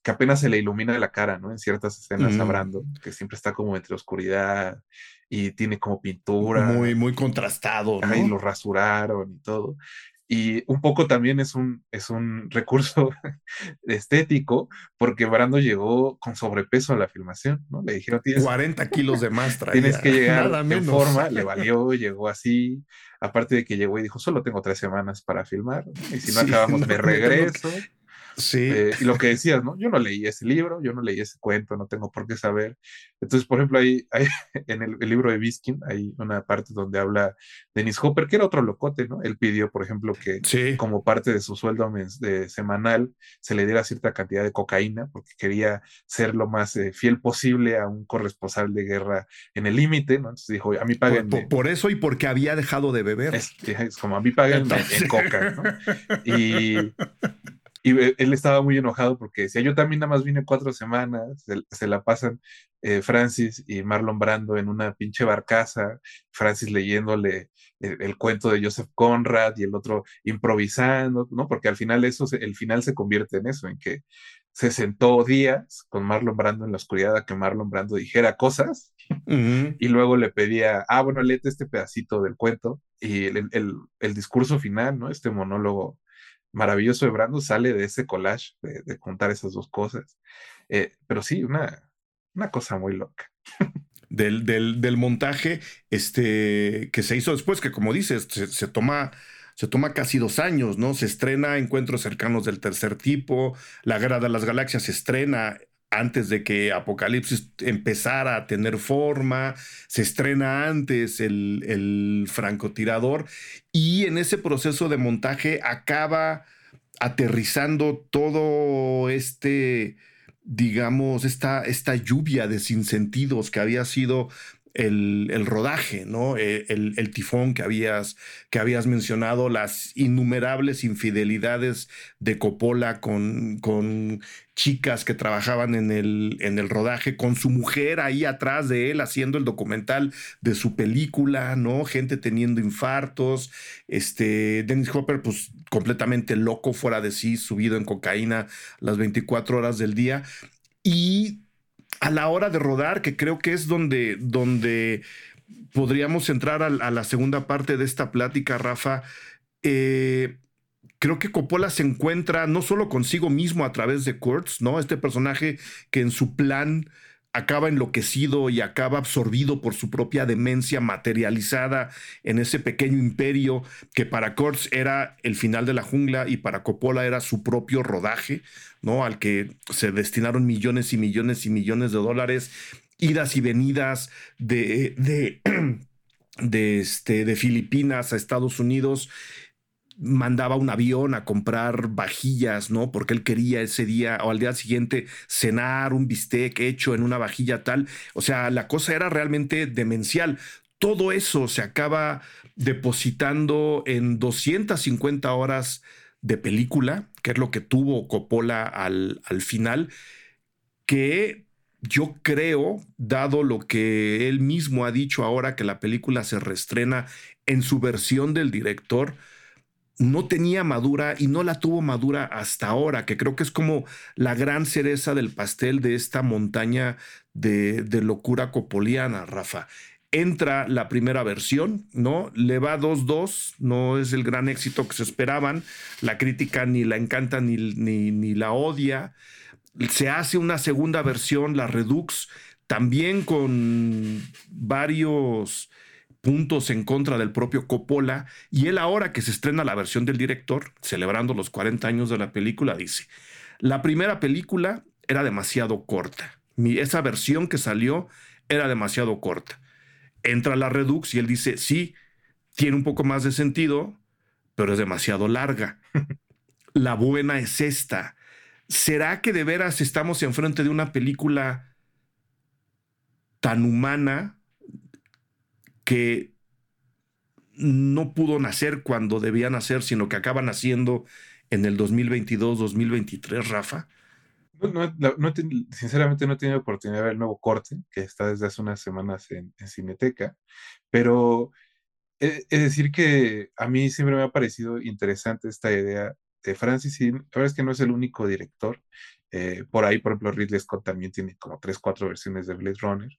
que apenas se le ilumina la cara, ¿no? En ciertas escenas a Brando, que siempre está como entre oscuridad y tiene como pintura. Muy, muy contrastado, ¿no? Y lo rasuraron y todo. Y un poco también es un, es un recurso estético, porque Brando llegó con sobrepeso a la filmación, ¿no? Le dijeron, tienes 40 kilos de más, tienes que llegar en forma, le valió, llegó así, aparte de que llegó y dijo, solo tengo tres semanas para filmar, y si no acabamos, me regreso. Sí. Eh, y lo que decías, ¿no? Yo no leí ese libro, yo no leí ese cuento, no tengo por qué saber. Entonces, por ejemplo, ahí, en el, libro de Biskin hay una parte donde habla Dennis Hopper, que era otro locote, ¿no? Él pidió, por ejemplo, que como parte de su sueldo de semanal se le diera cierta cantidad de cocaína, porque quería ser lo más eh, fiel posible a un corresponsal de guerra en el límite, ¿no? Entonces dijo, a mí paguen. Por, eso y porque había dejado de beber. Es, como a mí paguen en, coca, ¿no? Y y eh, él estaba muy enojado porque decía, yo también nada más vine cuatro semanas, se, la pasan eh, Francis y Marlon Brando en una pinche barcaza, Francis leyéndole el, cuento de Joseph Conrad y el otro improvisando, ¿no? Porque al final eso, el final se convierte en eso, en que se sentó días con Marlon Brando en la oscuridad a que Marlon Brando dijera cosas y luego le pedía, ah, bueno, léete este pedacito del cuento y el, el, el discurso final, ¿no? Este monólogo maravilloso de Brando sale de ese collage, de, contar esas dos cosas. Eh, pero sí, una, una cosa muy loca. Del, del, montaje este, que se hizo después, que como dices, se, toma, se toma casi dos años, ¿no? Se estrena Encuentros cercanos del tercer tipo, La Guerra de las Galaxias se estrena antes de que Apocalipsis empezara a tener forma, se estrena antes el, el, francotirador y en ese proceso de montaje acaba aterrizando todo este, digamos, esta, esta lluvia de sinsentidos que había sido el, rodaje, ¿no? Eh, el, tifón que habías, que habías mencionado, las innumerables infidelidades de Coppola con, con chicas que trabajaban en el, en el rodaje, con su mujer ahí atrás de él haciendo el documental de su película, ¿no? Gente teniendo infartos, este, Dennis Hopper, pues completamente loco, fuera de sí, subido en cocaína las 24 horas del día. Y a la hora de rodar, que creo que es donde, donde podríamos entrar a, la segunda parte de esta plática, Rafa. Eh, creo que Coppola se encuentra no solo consigo mismo a través de Kurtz, ¿no? Este personaje que en su plan acaba enloquecido y acaba absorbido por su propia demencia materializada en ese pequeño imperio que para Kurtz era el final de la jungla y para Coppola era su propio rodaje, ¿no? Al que se destinaron millones y millones y millones de dólares, idas y venidas de, de, este, de Filipinas a Estados Unidos mandaba un avión a comprar vajillas, ¿no? Porque él quería ese día o al día siguiente cenar un bistec hecho en una vajilla tal. O sea, la cosa era realmente demencial. Todo eso se acaba depositando en 250 horas de película, que es lo que tuvo Coppola al, al final, que yo creo, dado lo que él mismo ha dicho ahora que la película se reestrena en su versión del director, no tenía madura y no la tuvo madura hasta ahora, que creo que es como la gran cereza del pastel de esta montaña de, locura copoliana, Rafa. Entra la primera versión, ¿no? Le va 2-2, no es el gran éxito que se esperaban, la crítica ni la encanta ni, ni, ni la odia. Se hace una segunda versión, la Redux, también con varios puntos en contra del propio Coppola, y él ahora que se estrena la versión del director, celebrando los 40 años de la película, dice, la primera película era demasiado corta, esa versión que salió era demasiado corta. Entra la Redux y él dice, sí, tiene un poco más de sentido, pero es demasiado larga. la buena es esta. ¿Será que de veras estamos enfrente de una película tan humana que no pudo nacer cuando debía nacer, sino que acaba naciendo en el 2022-2023, Rafa? No, sinceramente no he tenido oportunidad de ver el nuevo corte, que está desde hace unas semanas en, Cineteca, pero es decir que a mí siempre me ha parecido interesante esta idea de Francis y la verdad es que no es el único director. Eh, por ahí, por ejemplo, Ridley Scott también tiene como tres, cuatro versiones de Blade Runner.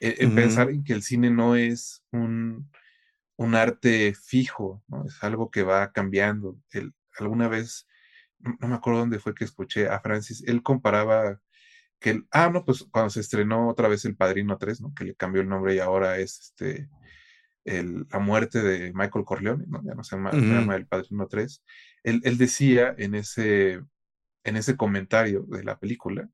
Eh, el pensar en que el cine no es un, un arte fijo, ¿no? es algo que va cambiando. El, alguna vez, no, me acuerdo dónde fue que escuché a Francis, él comparaba que, el, ah, no, pues cuando se estrenó otra vez El Padrino 3, ¿no? que le cambió el nombre y ahora es este, el, la muerte de Michael Corleone, ¿no? ya no se llama, se llama El Padrino 3, él, él decía en ese, en ese comentario de la película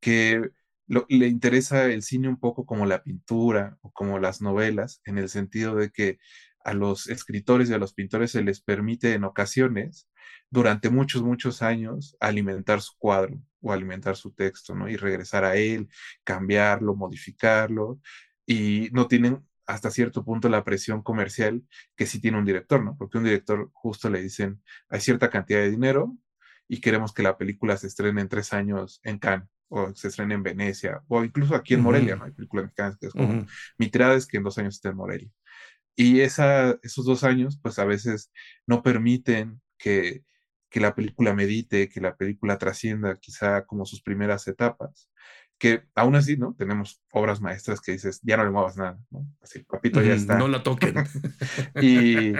que le interesa el cine un poco como la pintura o como las novelas, en el sentido de que a los escritores y a los pintores se les permite en ocasiones, durante muchos, muchos años, alimentar su cuadro o alimentar su texto, ¿no? Y regresar a él, cambiarlo, modificarlo, y no tienen hasta cierto punto la presión comercial que sí tiene un director, ¿no? Porque un director justo le dicen, hay cierta cantidad de dinero y queremos que la película se estrene en tres años en Cannes o se estrene en Venecia, o incluso aquí en Morelia, ¿no? Hay películas mexicanas que es como, mi tirada es que en dos años esté en Morelia. Y esa, esos dos años, pues a veces no permiten que, que la película medite, que la película trascienda quizá como sus primeras etapas, que aún así, ¿no? Tenemos obras maestras que dices, ya no le muevas nada, ¿no? Así, papito, ya está. No la toquen. y,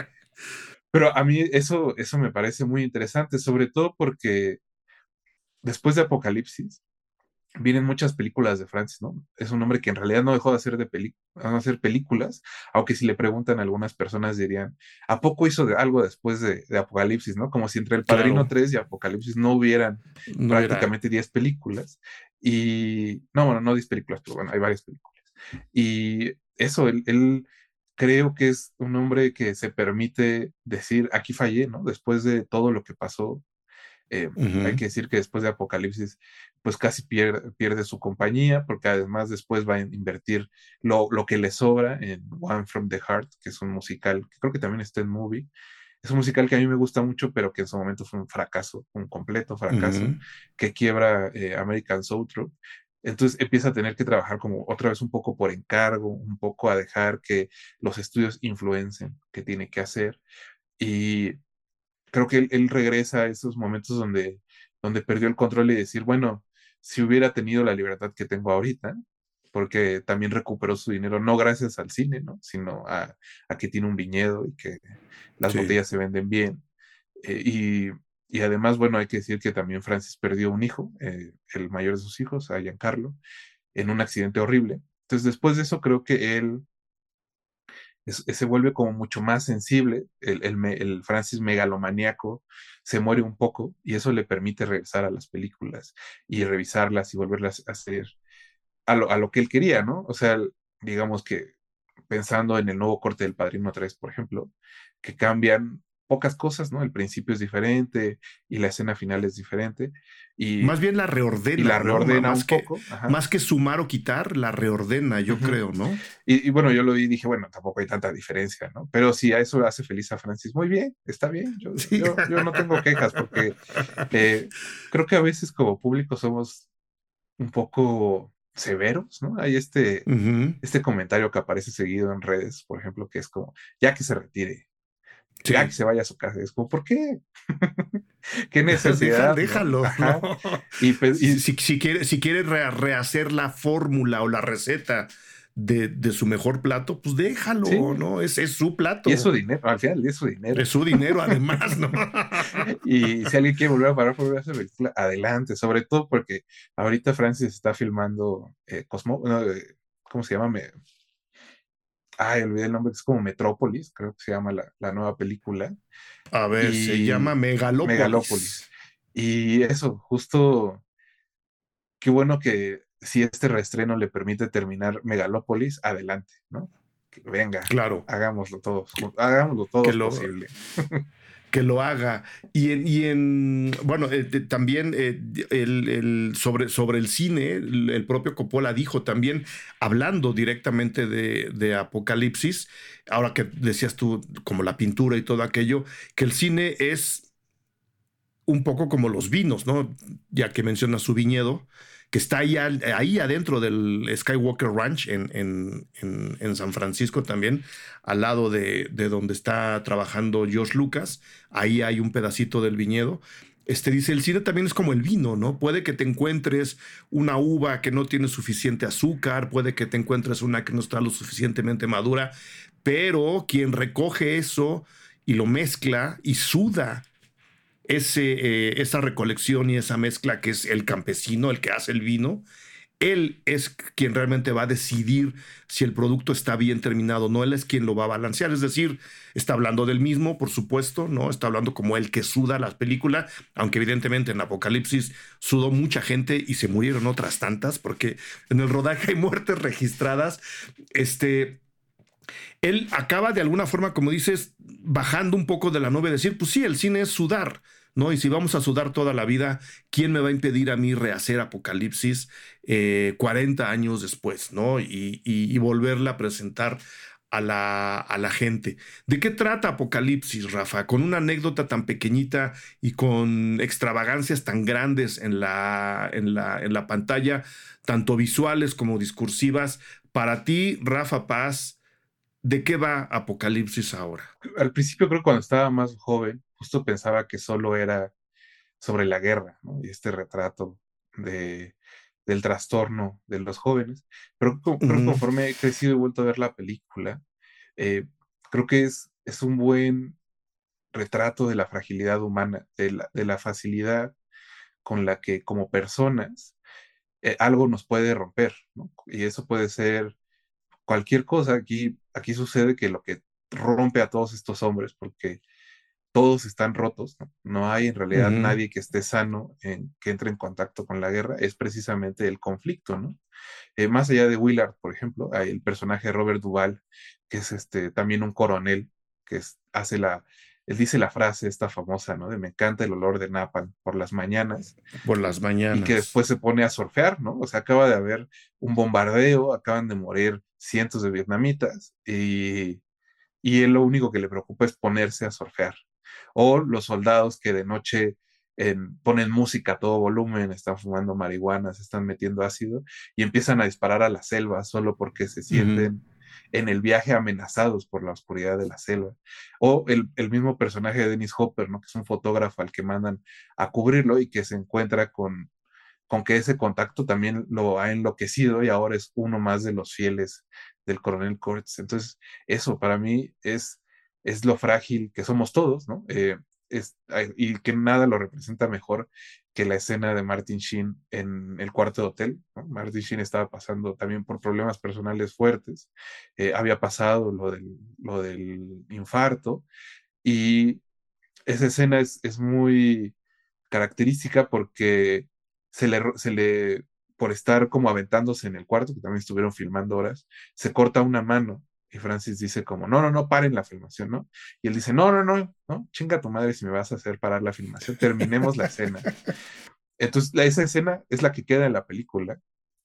pero a mí eso, eso me parece muy interesante, sobre todo porque después de Apocalipsis, vienen muchas películas de Francis, ¿no? Es un hombre que en realidad no dejó de hacer, de hacer películas, aunque si le preguntan a algunas personas dirían, ¿a poco hizo algo después de, Apocalipsis, ¿no? Como si entre El Padrino 3 y Apocalipsis no hubieran prácticamente 10 películas. Y, no, bueno, no 10 películas, pero bueno, hay varias películas. Y eso, él, él creo que es un hombre que se permite decir, aquí fallé, ¿no? Después de todo lo que pasó, eh, hay que decir que después de Apocalipsis, pues casi pierde, pierde, su compañía, porque además después va a invertir lo, lo, que le sobra en One from the Heart, que es un musical, que creo que también está en movie. Es un musical que a mí me gusta mucho, pero que en su momento fue un fracaso, un completo fracaso, que quiebra eh, American Soul Troupe. Entonces empieza a tener que trabajar como otra vez un poco por encargo, un poco a dejar que los estudios influencen que tiene que hacer. Y creo que él, regresa a esos momentos donde, donde perdió el control y decir, bueno, si hubiera tenido la libertad que tengo ahorita, porque también recuperó su dinero, no gracias al cine, ¿no? sino a, que tiene un viñedo y que las botellas se venden bien. Eh, y, y, además, bueno, hay que decir que también Francis perdió un hijo, eh, el mayor de sus hijos, a Giancarlo, en un accidente horrible. Entonces, después de eso, creo que él se vuelve como mucho más sensible, el, el, Francis megalomaníaco se muere un poco y eso le permite regresar a las películas y revisarlas y volverlas a hacer a lo, a lo que él quería, ¿no? O sea, digamos que pensando en el nuevo corte del Padrino 3, por ejemplo, que cambian pocas cosas, ¿no? El principio es diferente y la escena final es diferente. Y, más bien la reordena. Y la reordena más un que, poco. Más que sumar o quitar, la reordena, yo creo, ¿no? Y, bueno, yo lo vi y dije, bueno, tampoco hay tanta diferencia, ¿no? Pero si a eso hace feliz a Francis, muy bien, está bien. Yo, yo, no tengo quejas porque eh, creo que a veces como público somos un poco severos, ¿no? Hay este, este comentario que aparece seguido en redes, por ejemplo, que es como, ya que se retire, ya que se vaya a su casa. Es como, ¿por qué? ¿Qué necesidad? déjalo. Y, pues, si, quiere, si quiere rehacer la fórmula o la receta de, su mejor plato, pues déjalo, ¿no? Es, es su plato. Y es su dinero, al final es su dinero. Es su dinero, además, ¿no? y si alguien quiere volver a parar por ver esa película, adelante, sobre todo porque ahorita Francis está filmando eh, Cosmo, eh, ¿cómo se llama? Me, ay, olvidé el nombre, es como Metrópolis, creo que se llama la, nueva película. A ver, se llama Megalópolis. Megalópolis. Y eso, justo, qué bueno que si este reestreno le permite terminar Megalópolis, adelante, ¿no? venga, claro. hagámoslo todos, hagámoslo todo posible. que lo haga. Y en, y en bueno, eh, también eh, el, sobre, sobre el cine, el, propio Coppola dijo también, hablando directamente de, de, Apocalipsis, ahora que decías tú, como la pintura y todo aquello, que el cine es un poco como los vinos, ¿no? Ya que menciona su viñedo que está ahí, ahí adentro del Skywalker Ranch en, en, San Francisco también, al lado de, donde está trabajando Josh Lucas. Ahí hay un pedacito del viñedo. Este dice, el cine también es como el vino, ¿no? Puede que te encuentres una uva que no tiene suficiente azúcar, puede que te encuentres una que no está lo suficientemente madura, pero quien recoge eso y lo mezcla y suda ese, eh, esa recolección y esa mezcla que es el campesino, el que hace el vino, él es quien realmente va a decidir si el producto está bien terminado, no él es quien lo va a balancear, es decir, está hablando del mismo, por supuesto, ¿no? Está hablando como el que suda la película, aunque evidentemente en Apocalipsis sudó mucha gente y se murieron otras tantas, porque en el rodaje hay muertes registradas, este, él acaba de alguna forma, como dices, bajando un poco de la nube, decir, pues sí, el cine es sudar, ¿no? Y si vamos a sudar toda la vida, ¿quién me va a impedir a mí rehacer Apocalipsis 40 eh, años después, ¿no? Y, volverla a presentar a la, a la, gente. ¿De qué trata Apocalipsis, Rafa? Con una anécdota tan pequeñita y con extravagancias tan grandes en la, en la, en la pantalla, tanto visuales como discursivas. Para ti, Rafa Paz, ¿de qué va Apocalipsis ahora? Al principio creo que cuando estaba más joven, justo pensaba que solo era sobre la guerra, ¿no? Y este retrato de, del trastorno de los jóvenes. Pero, conforme he crecido y vuelto a ver la película, eh, creo que es, es un buen retrato de la fragilidad humana, de la, de la facilidad con la que como personas eh, algo nos puede romper, ¿no? Y eso puede ser cualquier cosa. Aquí, aquí sucede que lo que rompe a todos estos hombres, porque todos están rotos, no, hay en realidad nadie que esté sano, en, que entre en contacto con la guerra, es precisamente el conflicto, ¿no? Eh, más allá de Willard, por ejemplo, hay el personaje de Robert Duvall, que es este, también un coronel, que hace la, él dice la frase esta famosa, ¿no? De me encanta el olor de napalm por las mañanas. Por las mañanas. Y que después se pone a surfear, ¿no? O sea, acaba de haber un bombardeo, acaban de morir cientos de vietnamitas y, y él lo único que le preocupa es ponerse a surfear, o los soldados que de noche ponen música a todo volumen, están fumando marihuana, se están metiendo ácido y empiezan a disparar a la selva solo porque se sienten en el viaje amenazados por la oscuridad de la selva. O el, mismo personaje de Dennis Hopper, ¿no? que es un fotógrafo al que mandan a cubrirlo y que se encuentra con, con que ese contacto también lo ha enloquecido y ahora es uno más de los fieles del coronel Kurtz. Entonces, eso para mí es es lo frágil que somos todos, ¿no? Eh, es, y que nada lo representa mejor que la escena de Martin Sheen en el cuarto de hotel. Martin Sheen estaba pasando también por problemas personales fuertes, eh, había pasado lo del, infarto y esa escena es, muy característica porque se le, por estar como aventándose en el cuarto, que también estuvieron filmando horas, se corta una mano y Francis dice como, no, no, no, paren la filmación, ¿no? Y él dice, no, no, no, no, chinga tu madre si me vas a hacer parar la filmación, terminemos la escena. Entonces, esa escena es la que queda en la película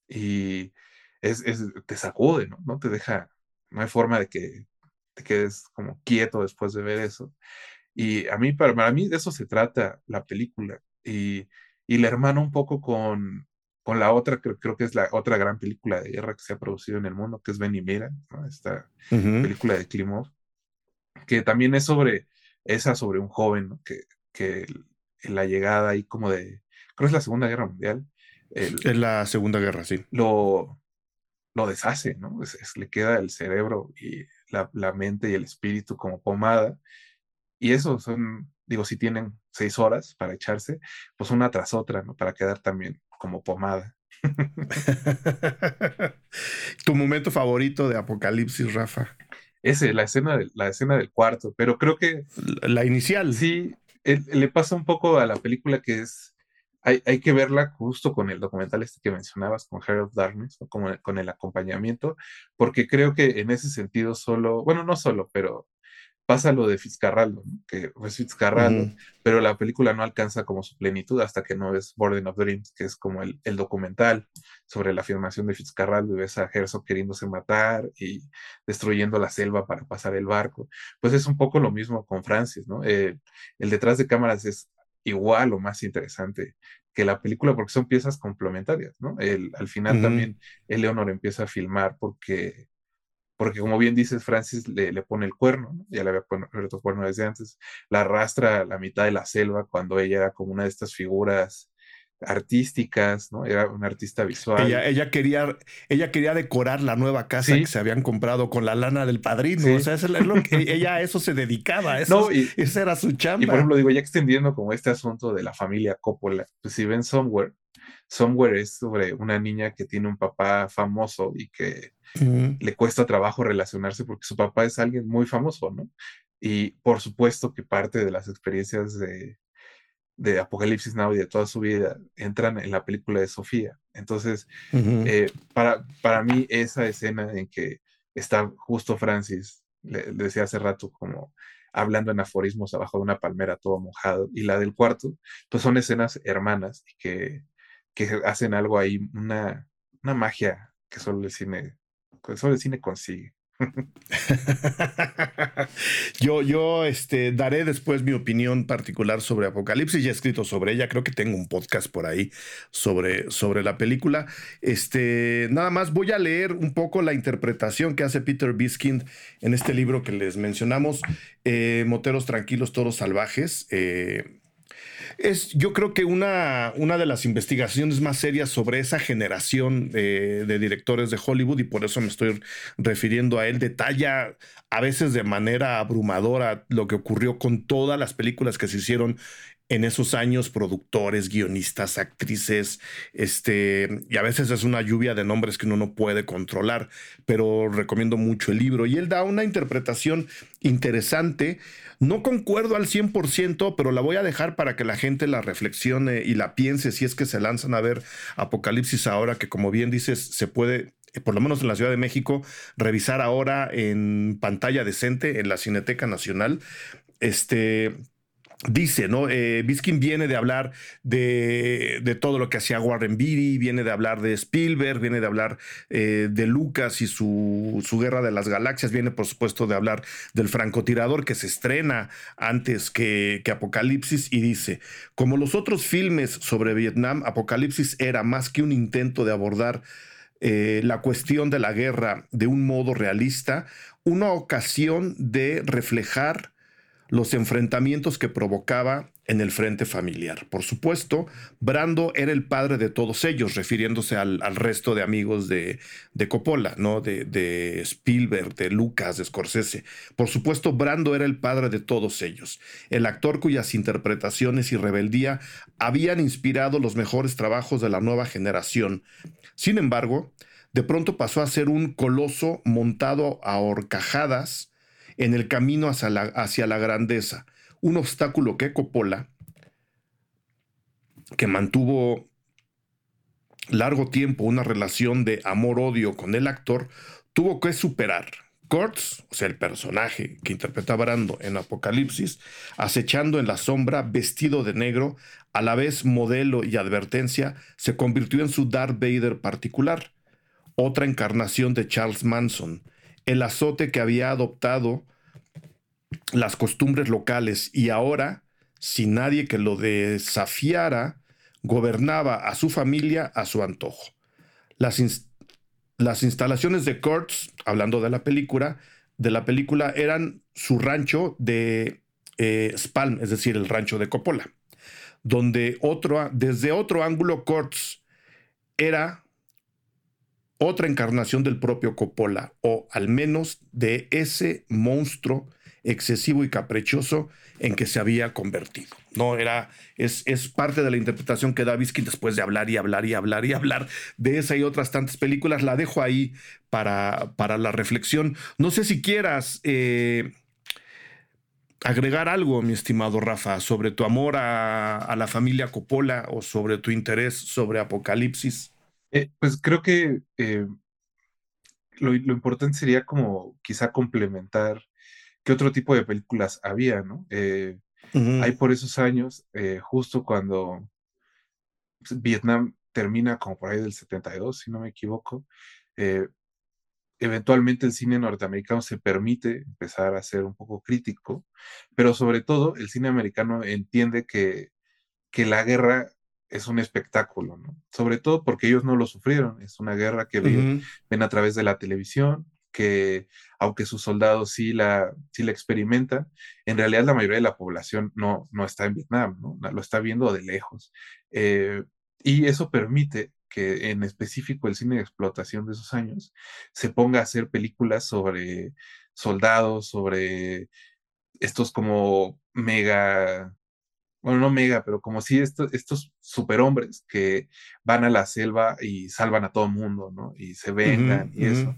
y es, te sacude, ¿no? No te deja, no hay forma de que te quedes como quieto después de ver eso. Y a mí, para, para mí, de eso se trata la película. Y, y la hermano un poco con, con la otra, creo, creo, que es la otra gran película de guerra que se ha producido en el mundo, que es Ben y Mira, esta película de Klimov, que también es sobre, esa sobre un joven, que, que en la llegada ahí como de, creo que es la Segunda Guerra Mundial. es la Segunda Guerra, sí. Lo, lo deshace, ¿no? le queda el cerebro y la, la, mente y el espíritu como pomada. Y eso son, digo, si tienen seis horas para echarse, pues una tras otra, ¿no? Para quedar también como pomada. ¿Tu momento favorito de Apocalipsis, Rafa? Ese, la escena, de, la escena del cuarto, pero creo que... La inicial. Sí, le pasa un poco a la película que es... Hay, hay, que verla justo con el documental este que mencionabas, con Hair of Darkness, o con, con el acompañamiento, porque creo que en ese sentido solo, bueno, no solo, pero pasa lo de Fitzcarraldo, que es Fitzcarraldo, pero la película no alcanza como su plenitud hasta que no ves Borden of Dreams, que es como el, documental sobre la filmación de Fitzcarraldo y ves a Herzog queriéndose matar y destruyendo la selva para pasar el barco. Pues es un poco lo mismo con Francis, ¿no? Eh, el detrás de cámaras es igual o más interesante que la película porque son piezas complementarias, ¿no? El, al final también Eleonor empieza a filmar porque porque como bien dices, Francis le, le pone el cuerno, ya le había puesto el cuerno desde antes, la arrastra a la mitad de la selva cuando ella era como una de estas figuras artísticas, ¿no? Era una artista visual. Ella, ella, quería, ella quería decorar la nueva casa que se habían comprado con la lana del padrino. O sea, es lo que ella a eso se dedicaba. Eso, no, y, esa era su chamba. Y por ejemplo, digo, ya extendiendo como este asunto de la familia Coppola, pues si ven Somewhere, Somewhere es sobre una niña que tiene un papá famoso y que le cuesta trabajo relacionarse porque su papá es alguien muy famoso, ¿no? Y por supuesto que parte de las experiencias de, de Apocalipsis Now y de toda su vida entran en la película de Sofía. Entonces, eh, para, para mí esa escena en que está justo Francis, le, decía hace rato como hablando en aforismos abajo de una palmera todo mojado, y la del cuarto, pues son escenas hermanas y que, que hacen algo ahí, una, una magia que solo el cine solo el cine consigue. yo, yo este, daré después mi opinión particular sobre Apocalipsis. Ya he escrito sobre ella. Creo que tengo un podcast por ahí sobre, sobre la película. Este, nada más voy a leer un poco la interpretación que hace Peter Biskind en este libro que les mencionamos, eh, Moteros Tranquilos, Toros Salvajes. Eh, es, yo creo que una, una de las investigaciones más serias sobre esa generación de, directores de Hollywood, y por eso me estoy refiriendo a él, detalla a veces de manera abrumadora lo que ocurrió con todas las películas que se hicieron en esos años productores, guionistas, actrices, este, y a veces es una lluvia de nombres que uno no puede controlar, pero recomiendo mucho el libro. Y él da una interpretación interesante. No concuerdo al 100%, pero la voy a dejar para que la gente la reflexione y la piense si es que se lanzan a ver Apocalipsis ahora, que como bien dices, se puede por lo menos en la Ciudad de México, revisar ahora en pantalla decente en la Cineteca Nacional. Este, Dice, ¿no? Eh, Biskin viene de hablar de, de, todo lo que hacía Warren Beatty, viene de hablar de Spielberg, viene de hablar eh, de Lucas y su, su, Guerra de las Galaxias, viene por supuesto de hablar del francotirador que se estrena antes que, que Apocalipsis y dice, como los otros filmes sobre Vietnam, Apocalipsis era más que un intento de abordar eh, la cuestión de la guerra de un modo realista, una ocasión de reflejar los enfrentamientos que provocaba en el frente familiar. Por supuesto, Brando era el padre de todos ellos, refiriéndose al, resto de amigos de, de Coppola, ¿no? De, de, Spielberg, de Lucas, de Scorsese. Por supuesto, Brando era el padre de todos ellos, el actor cuyas interpretaciones y rebeldía habían inspirado los mejores trabajos de la nueva generación. Sin embargo, de pronto pasó a ser un coloso montado a horcajadas en el camino hacia la, grandeza un obstáculo que Coppola, que mantuvo largo tiempo una relación de amor-odio con el actor, tuvo que superar. Kurtz, o sea, el personaje que interpreta Brando en Apocalipsis, acechando en la sombra, vestido de negro, a la vez modelo y advertencia, se convirtió en su Darth Vader particular, otra encarnación de Charles Manson, el azote que había adoptado las costumbres locales y ahora, sin nadie que lo desafiara, gobernaba a su familia a su antojo. Las, las instalaciones de Kurtz, hablando de la película, de la película eran su rancho de eh, Spalm, es decir, el rancho de Coppola, donde otro, desde otro ángulo Kurtz era otra encarnación del propio Coppola, o al menos de ese monstruo excesivo y caprichoso en que se había convertido. No era, es, es parte de la interpretación que da Biskin después de hablar y hablar y hablar y hablar de esa y otras tantas películas. La dejo ahí para, para la reflexión. No sé si quieras eh, agregar algo, mi estimado Rafa, sobre tu amor a, la familia Coppola o sobre tu interés sobre Apocalipsis. Eh, pues creo que eh, lo, lo, importante sería como quizá complementar qué otro tipo de películas había, ¿no? Eh, hay por esos años, justo cuando pues, Vietnam termina como por ahí del 72, si no me equivoco, eventualmente el cine norteamericano se permite empezar a ser un poco crítico, pero sobre todo el cine americano entiende que, que la guerra es un espectáculo, ¿no? Sobre todo porque ellos no lo sufrieron, es una guerra que ven a través de la televisión, que aunque sus soldados sí la, sí la experimentan, en realidad la mayoría de la población no, no está en Vietnam, ¿no? lo está viendo de lejos. Eh, y eso permite que en específico el cine de explotación de esos años se ponga a hacer películas sobre soldados, sobre estos como mega, bueno, no mega, pero como si estos, estos superhombres que van a la selva y salvan a todo el mundo, ¿no? Y se vengan y eso.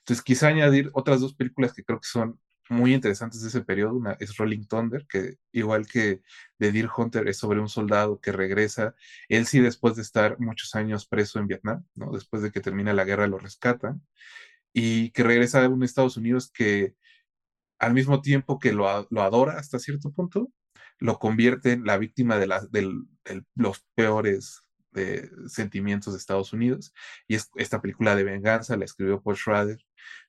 Entonces, quizá añadir otras dos películas que creo que son muy interesantes de ese periodo. Una es Rolling Thunder, que igual que The Deer Hunter es sobre un soldado que regresa, él sí después de estar muchos años preso en Vietnam, ¿no? después de que termina la guerra lo rescatan, y que regresa a un Estados Unidos que al mismo tiempo que lo, adora hasta cierto punto, lo convierte en la víctima de, los peores de sentimientos de Estados Unidos. Y es, esta película de venganza la escribió Paul Schrader.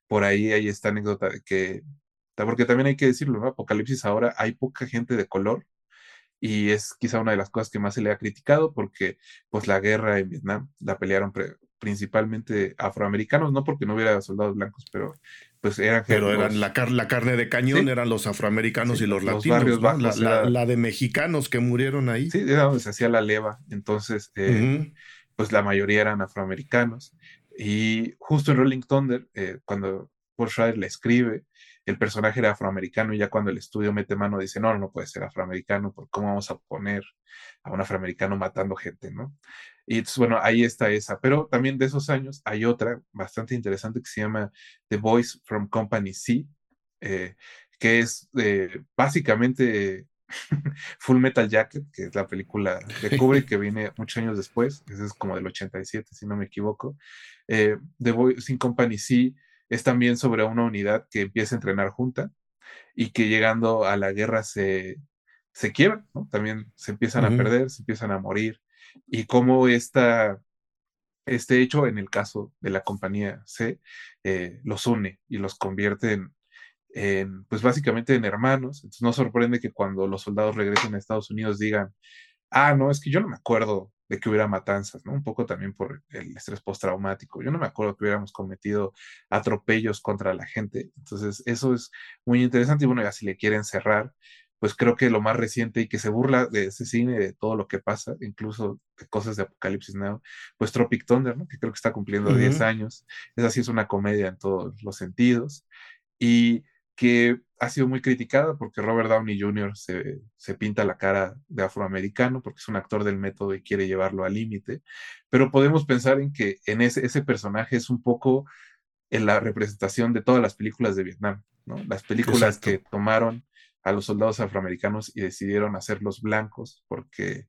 Por ahí hay esta anécdota de que, porque también hay que decirlo. Apocalipsis ahora hay poca gente de color y es quizá una de las cosas que más se le ha criticado porque pues la guerra en Vietnam la pelearon principalmente afroamericanos, no porque no hubiera soldados blancos, pero pues eran... Pero eran la, la carne de cañón, eran los afroamericanos y los, latinos, la, de mexicanos que murieron ahí. Sí, era donde se hacía la leva, entonces eh, pues la mayoría eran afroamericanos. Y justo en Rolling Thunder, eh, cuando Paul Schrader le escribe, el personaje era afroamericano y ya cuando el estudio mete mano dice, no, no puede ser afroamericano, ¿por cómo vamos a poner a un afroamericano matando gente, no? Y entonces, bueno, ahí está esa. Pero también de esos años hay otra bastante interesante que se llama The Voice from Company C, eh, que es eh, básicamente Full Metal Jacket, que es la película de Kubrick que viene muchos años después, ese es como del 87, si no me equivoco. Eh, The Voice in Company C es también sobre una unidad que empieza a entrenar junta y que llegando a la guerra se, se quiebra, ¿no? También se empiezan a perder, se empiezan a morir. Y cómo esta, este hecho, en el caso de la compañía C, eh, los une y los convierte en, pues básicamente en hermanos. Entonces no sorprende que cuando los soldados regresen a Estados Unidos digan, ah, no, es que yo no me acuerdo de que hubiera matanzas, ¿no? Un poco también por el estrés postraumático. Yo no me acuerdo que hubiéramos cometido atropellos contra la gente. Entonces, eso es muy interesante y bueno, ya si le quieren cerrar, pues creo que lo más reciente y que se burla de ese cine, de todo lo que pasa, incluso de cosas de Apocalipsis Now, pues Tropic Thunder, ¿no? que creo que está cumpliendo 10 años. Esa sí es una comedia en todos los sentidos. Y que ha sido muy criticada porque Robert Downey Jr. Se, se, pinta la cara de afroamericano porque es un actor del método y quiere llevarlo al límite, pero podemos pensar en que en ese, ese personaje es un poco en la representación de todas las películas de Vietnam, ¿no? Las películas que tomaron a los soldados afroamericanos y decidieron hacerlos blancos porque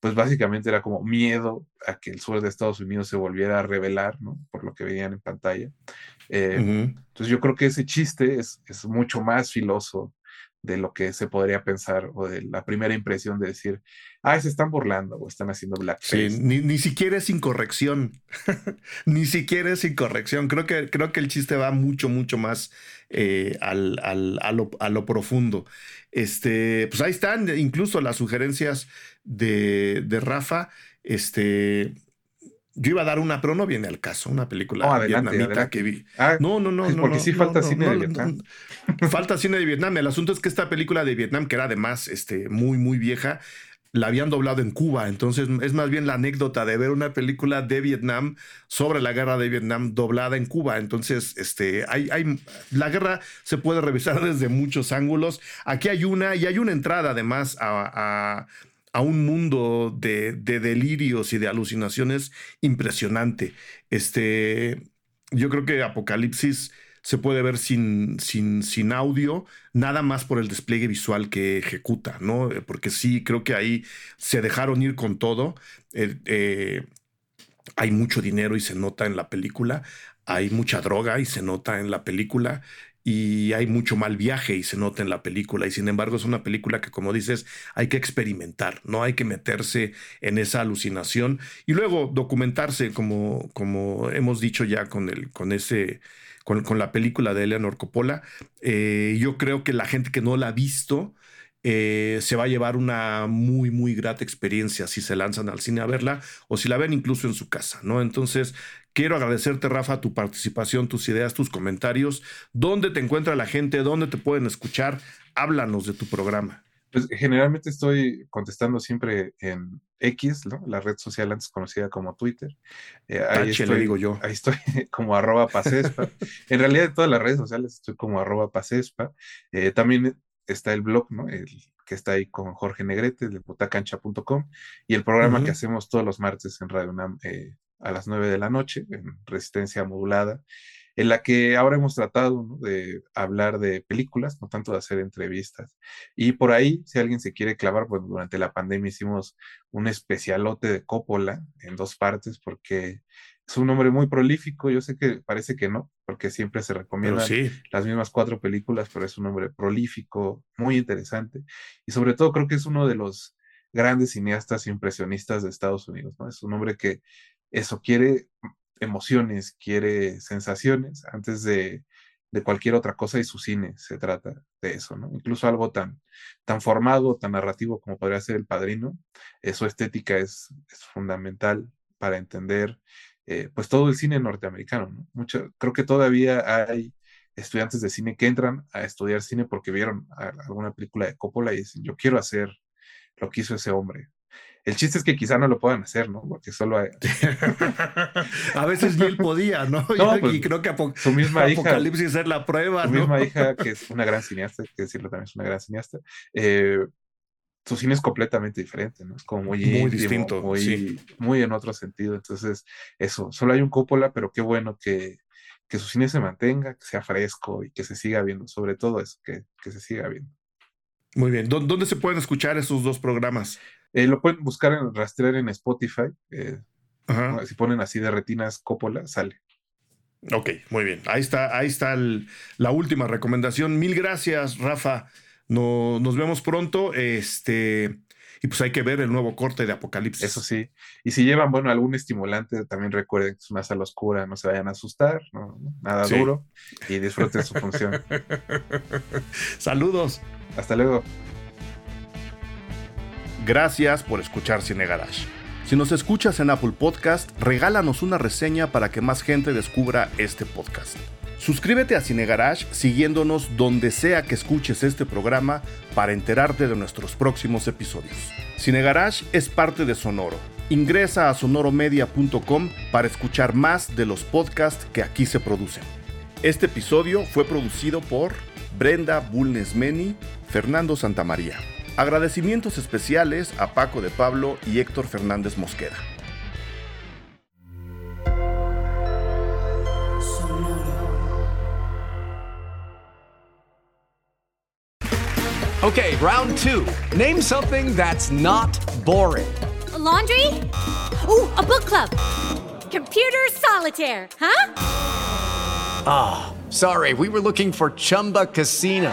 pues básicamente era como miedo a que el sur de Estados Unidos se volviera a revelar, ¿no? Por lo que veían en pantalla. Eh, entonces yo creo que ese chiste es, es mucho más filoso de lo que se podría pensar o de la primera impresión de decir, ah, se están burlando o están haciendo blackface. Sí, ni, siquiera es incorrección, ni siquiera es incorrección. Creo que, creo que el chiste va mucho, mucho más eh, al, al, a, lo, a, lo, profundo. Este, pues ahí están incluso las sugerencias de, de Rafa. Este, yo iba a dar una, pero no viene al caso, una película oh, vietnamita que vi. Ah, no, no, no. Porque sí falta cine de Vietnam. falta cine de Vietnam. El asunto es que esta película de Vietnam, que era además este, muy, muy vieja, la habían doblado en Cuba. Entonces es más bien la anécdota de ver una película de Vietnam sobre la guerra de Vietnam doblada en Cuba. Entonces, este, hay, hay, la guerra se puede revisar desde muchos ángulos. Aquí hay una y hay una entrada además a a un mundo de, delirios y de alucinaciones impresionante. Este, yo creo que Apocalipsis se puede ver sin, sin, sin, audio, nada más por el despliegue visual que ejecuta, ¿no? Porque sí, creo que ahí se dejaron ir con todo. Eh, eh, hay mucho dinero y se nota en la película. Hay mucha droga y se nota en la película y hay mucho mal viaje y se nota en la película. Y sin embargo es una película que como dices hay que experimentar, no hay que meterse en esa alucinación y luego documentarse como, como hemos dicho ya con, el, con ese... Con, con la película de Eleanor Coppola, eh, yo creo que la gente que no la ha visto, eh, se va a llevar una muy, muy grata experiencia si se lanzan al cine a verla o si la ven incluso en su casa, ¿no? Entonces, quiero agradecerte, Rafa, tu participación, tus ideas, tus comentarios. ¿Dónde te encuentra la gente? ¿Dónde te pueden escuchar? Háblanos de tu programa. Pues generalmente estoy contestando siempre en X, ¿no? la red social antes conocida como Twitter. Eh, ahí estoy, le digo yo. Ahí estoy como arroba pasespa. en realidad en todas las redes sociales estoy como arroba pasespa. Eh, también está el blog, ¿no? El, que está ahí con Jorge Negrete de putacancha.com y el programa que hacemos todos los martes en Radio UNAM eh, a las 9 de la noche, en Resistencia Modulada, en la que ahora hemos tratado de hablar de películas, no tanto de hacer entrevistas. Y por ahí, si alguien se quiere clavar, pues durante la pandemia hicimos un especialote de Coppola en dos partes, porque es un hombre muy prolífico, yo sé que parece que no, porque siempre se recomiendan las mismas cuatro películas, pero es un hombre prolífico, muy interesante, y sobre todo creo que es uno de los grandes cineastas impresionistas de Estados Unidos, ¿no? Es un hombre que eso quiere emociones, quiere sensaciones antes de, cualquier otra cosa y su cine se trata de eso, ¿no? Incluso algo tan, formado, tan narrativo como podría ser El Padrino, su estética es, fundamental para entender eh, pues todo el cine norteamericano. creo que todavía hay estudiantes de cine que entran a estudiar cine porque vieron alguna película de Coppola y dicen, yo quiero hacer lo que hizo ese hombre. El chiste es que quizá no lo puedan hacer, ¿no? Porque solo hay... a veces ni él podía, ¿no? y pues, creo que su misma Apocalipsis es la prueba, Su misma hija, que es una gran cineasta, que decirlo también es una gran cineasta, eh, su cine es completamente diferente, ¿no? Es como muy, distinto, muy, muy en otro sentido. Entonces, eso, solo hay un Coppola, pero qué bueno que, que su cine se mantenga, que sea fresco y que se siga viendo, sobre todo eso, que, que se siga viendo. Muy bien. ¿Dónde se pueden escuchar esos dos programas? Eh, lo pueden buscar en rastrear en Spotify. Eh, si ponen así de retinas Coppola, sale. Ok, muy bien. Ahí está, ahí está la última recomendación. Mil gracias, Rafa. No, nos vemos pronto. Este, y pues hay que ver el nuevo corte de Apocalipsis. Eso sí. Y si llevan, bueno, algún estimulante, también recuerden que es una sala oscura, no se vayan a asustar, nada duro y disfruten su función. Saludos. Hasta luego. Gracias por escuchar Cine Garage. Si nos escuchas en Apple Podcast, regálanos una reseña para que más gente descubra este podcast. Suscríbete a Cine Garage siguiéndonos donde sea que escuches este programa para enterarte de nuestros próximos episodios. Cine Garage es parte de Sonoro. Ingresa a sonoromedia.com para escuchar más de los podcasts que aquí se producen. Este episodio fue producido por Brenda Bulnesmeni, Fernando Santamaría. Agradecimientos especiales a Paco de Pablo y Héctor Fernández Mosqueda. Okay, round two. Name something that's not boring. A laundry? Ooh, a book club. Computer solitaire, huh? Ah, oh, sorry, we were looking for Chumba Casino.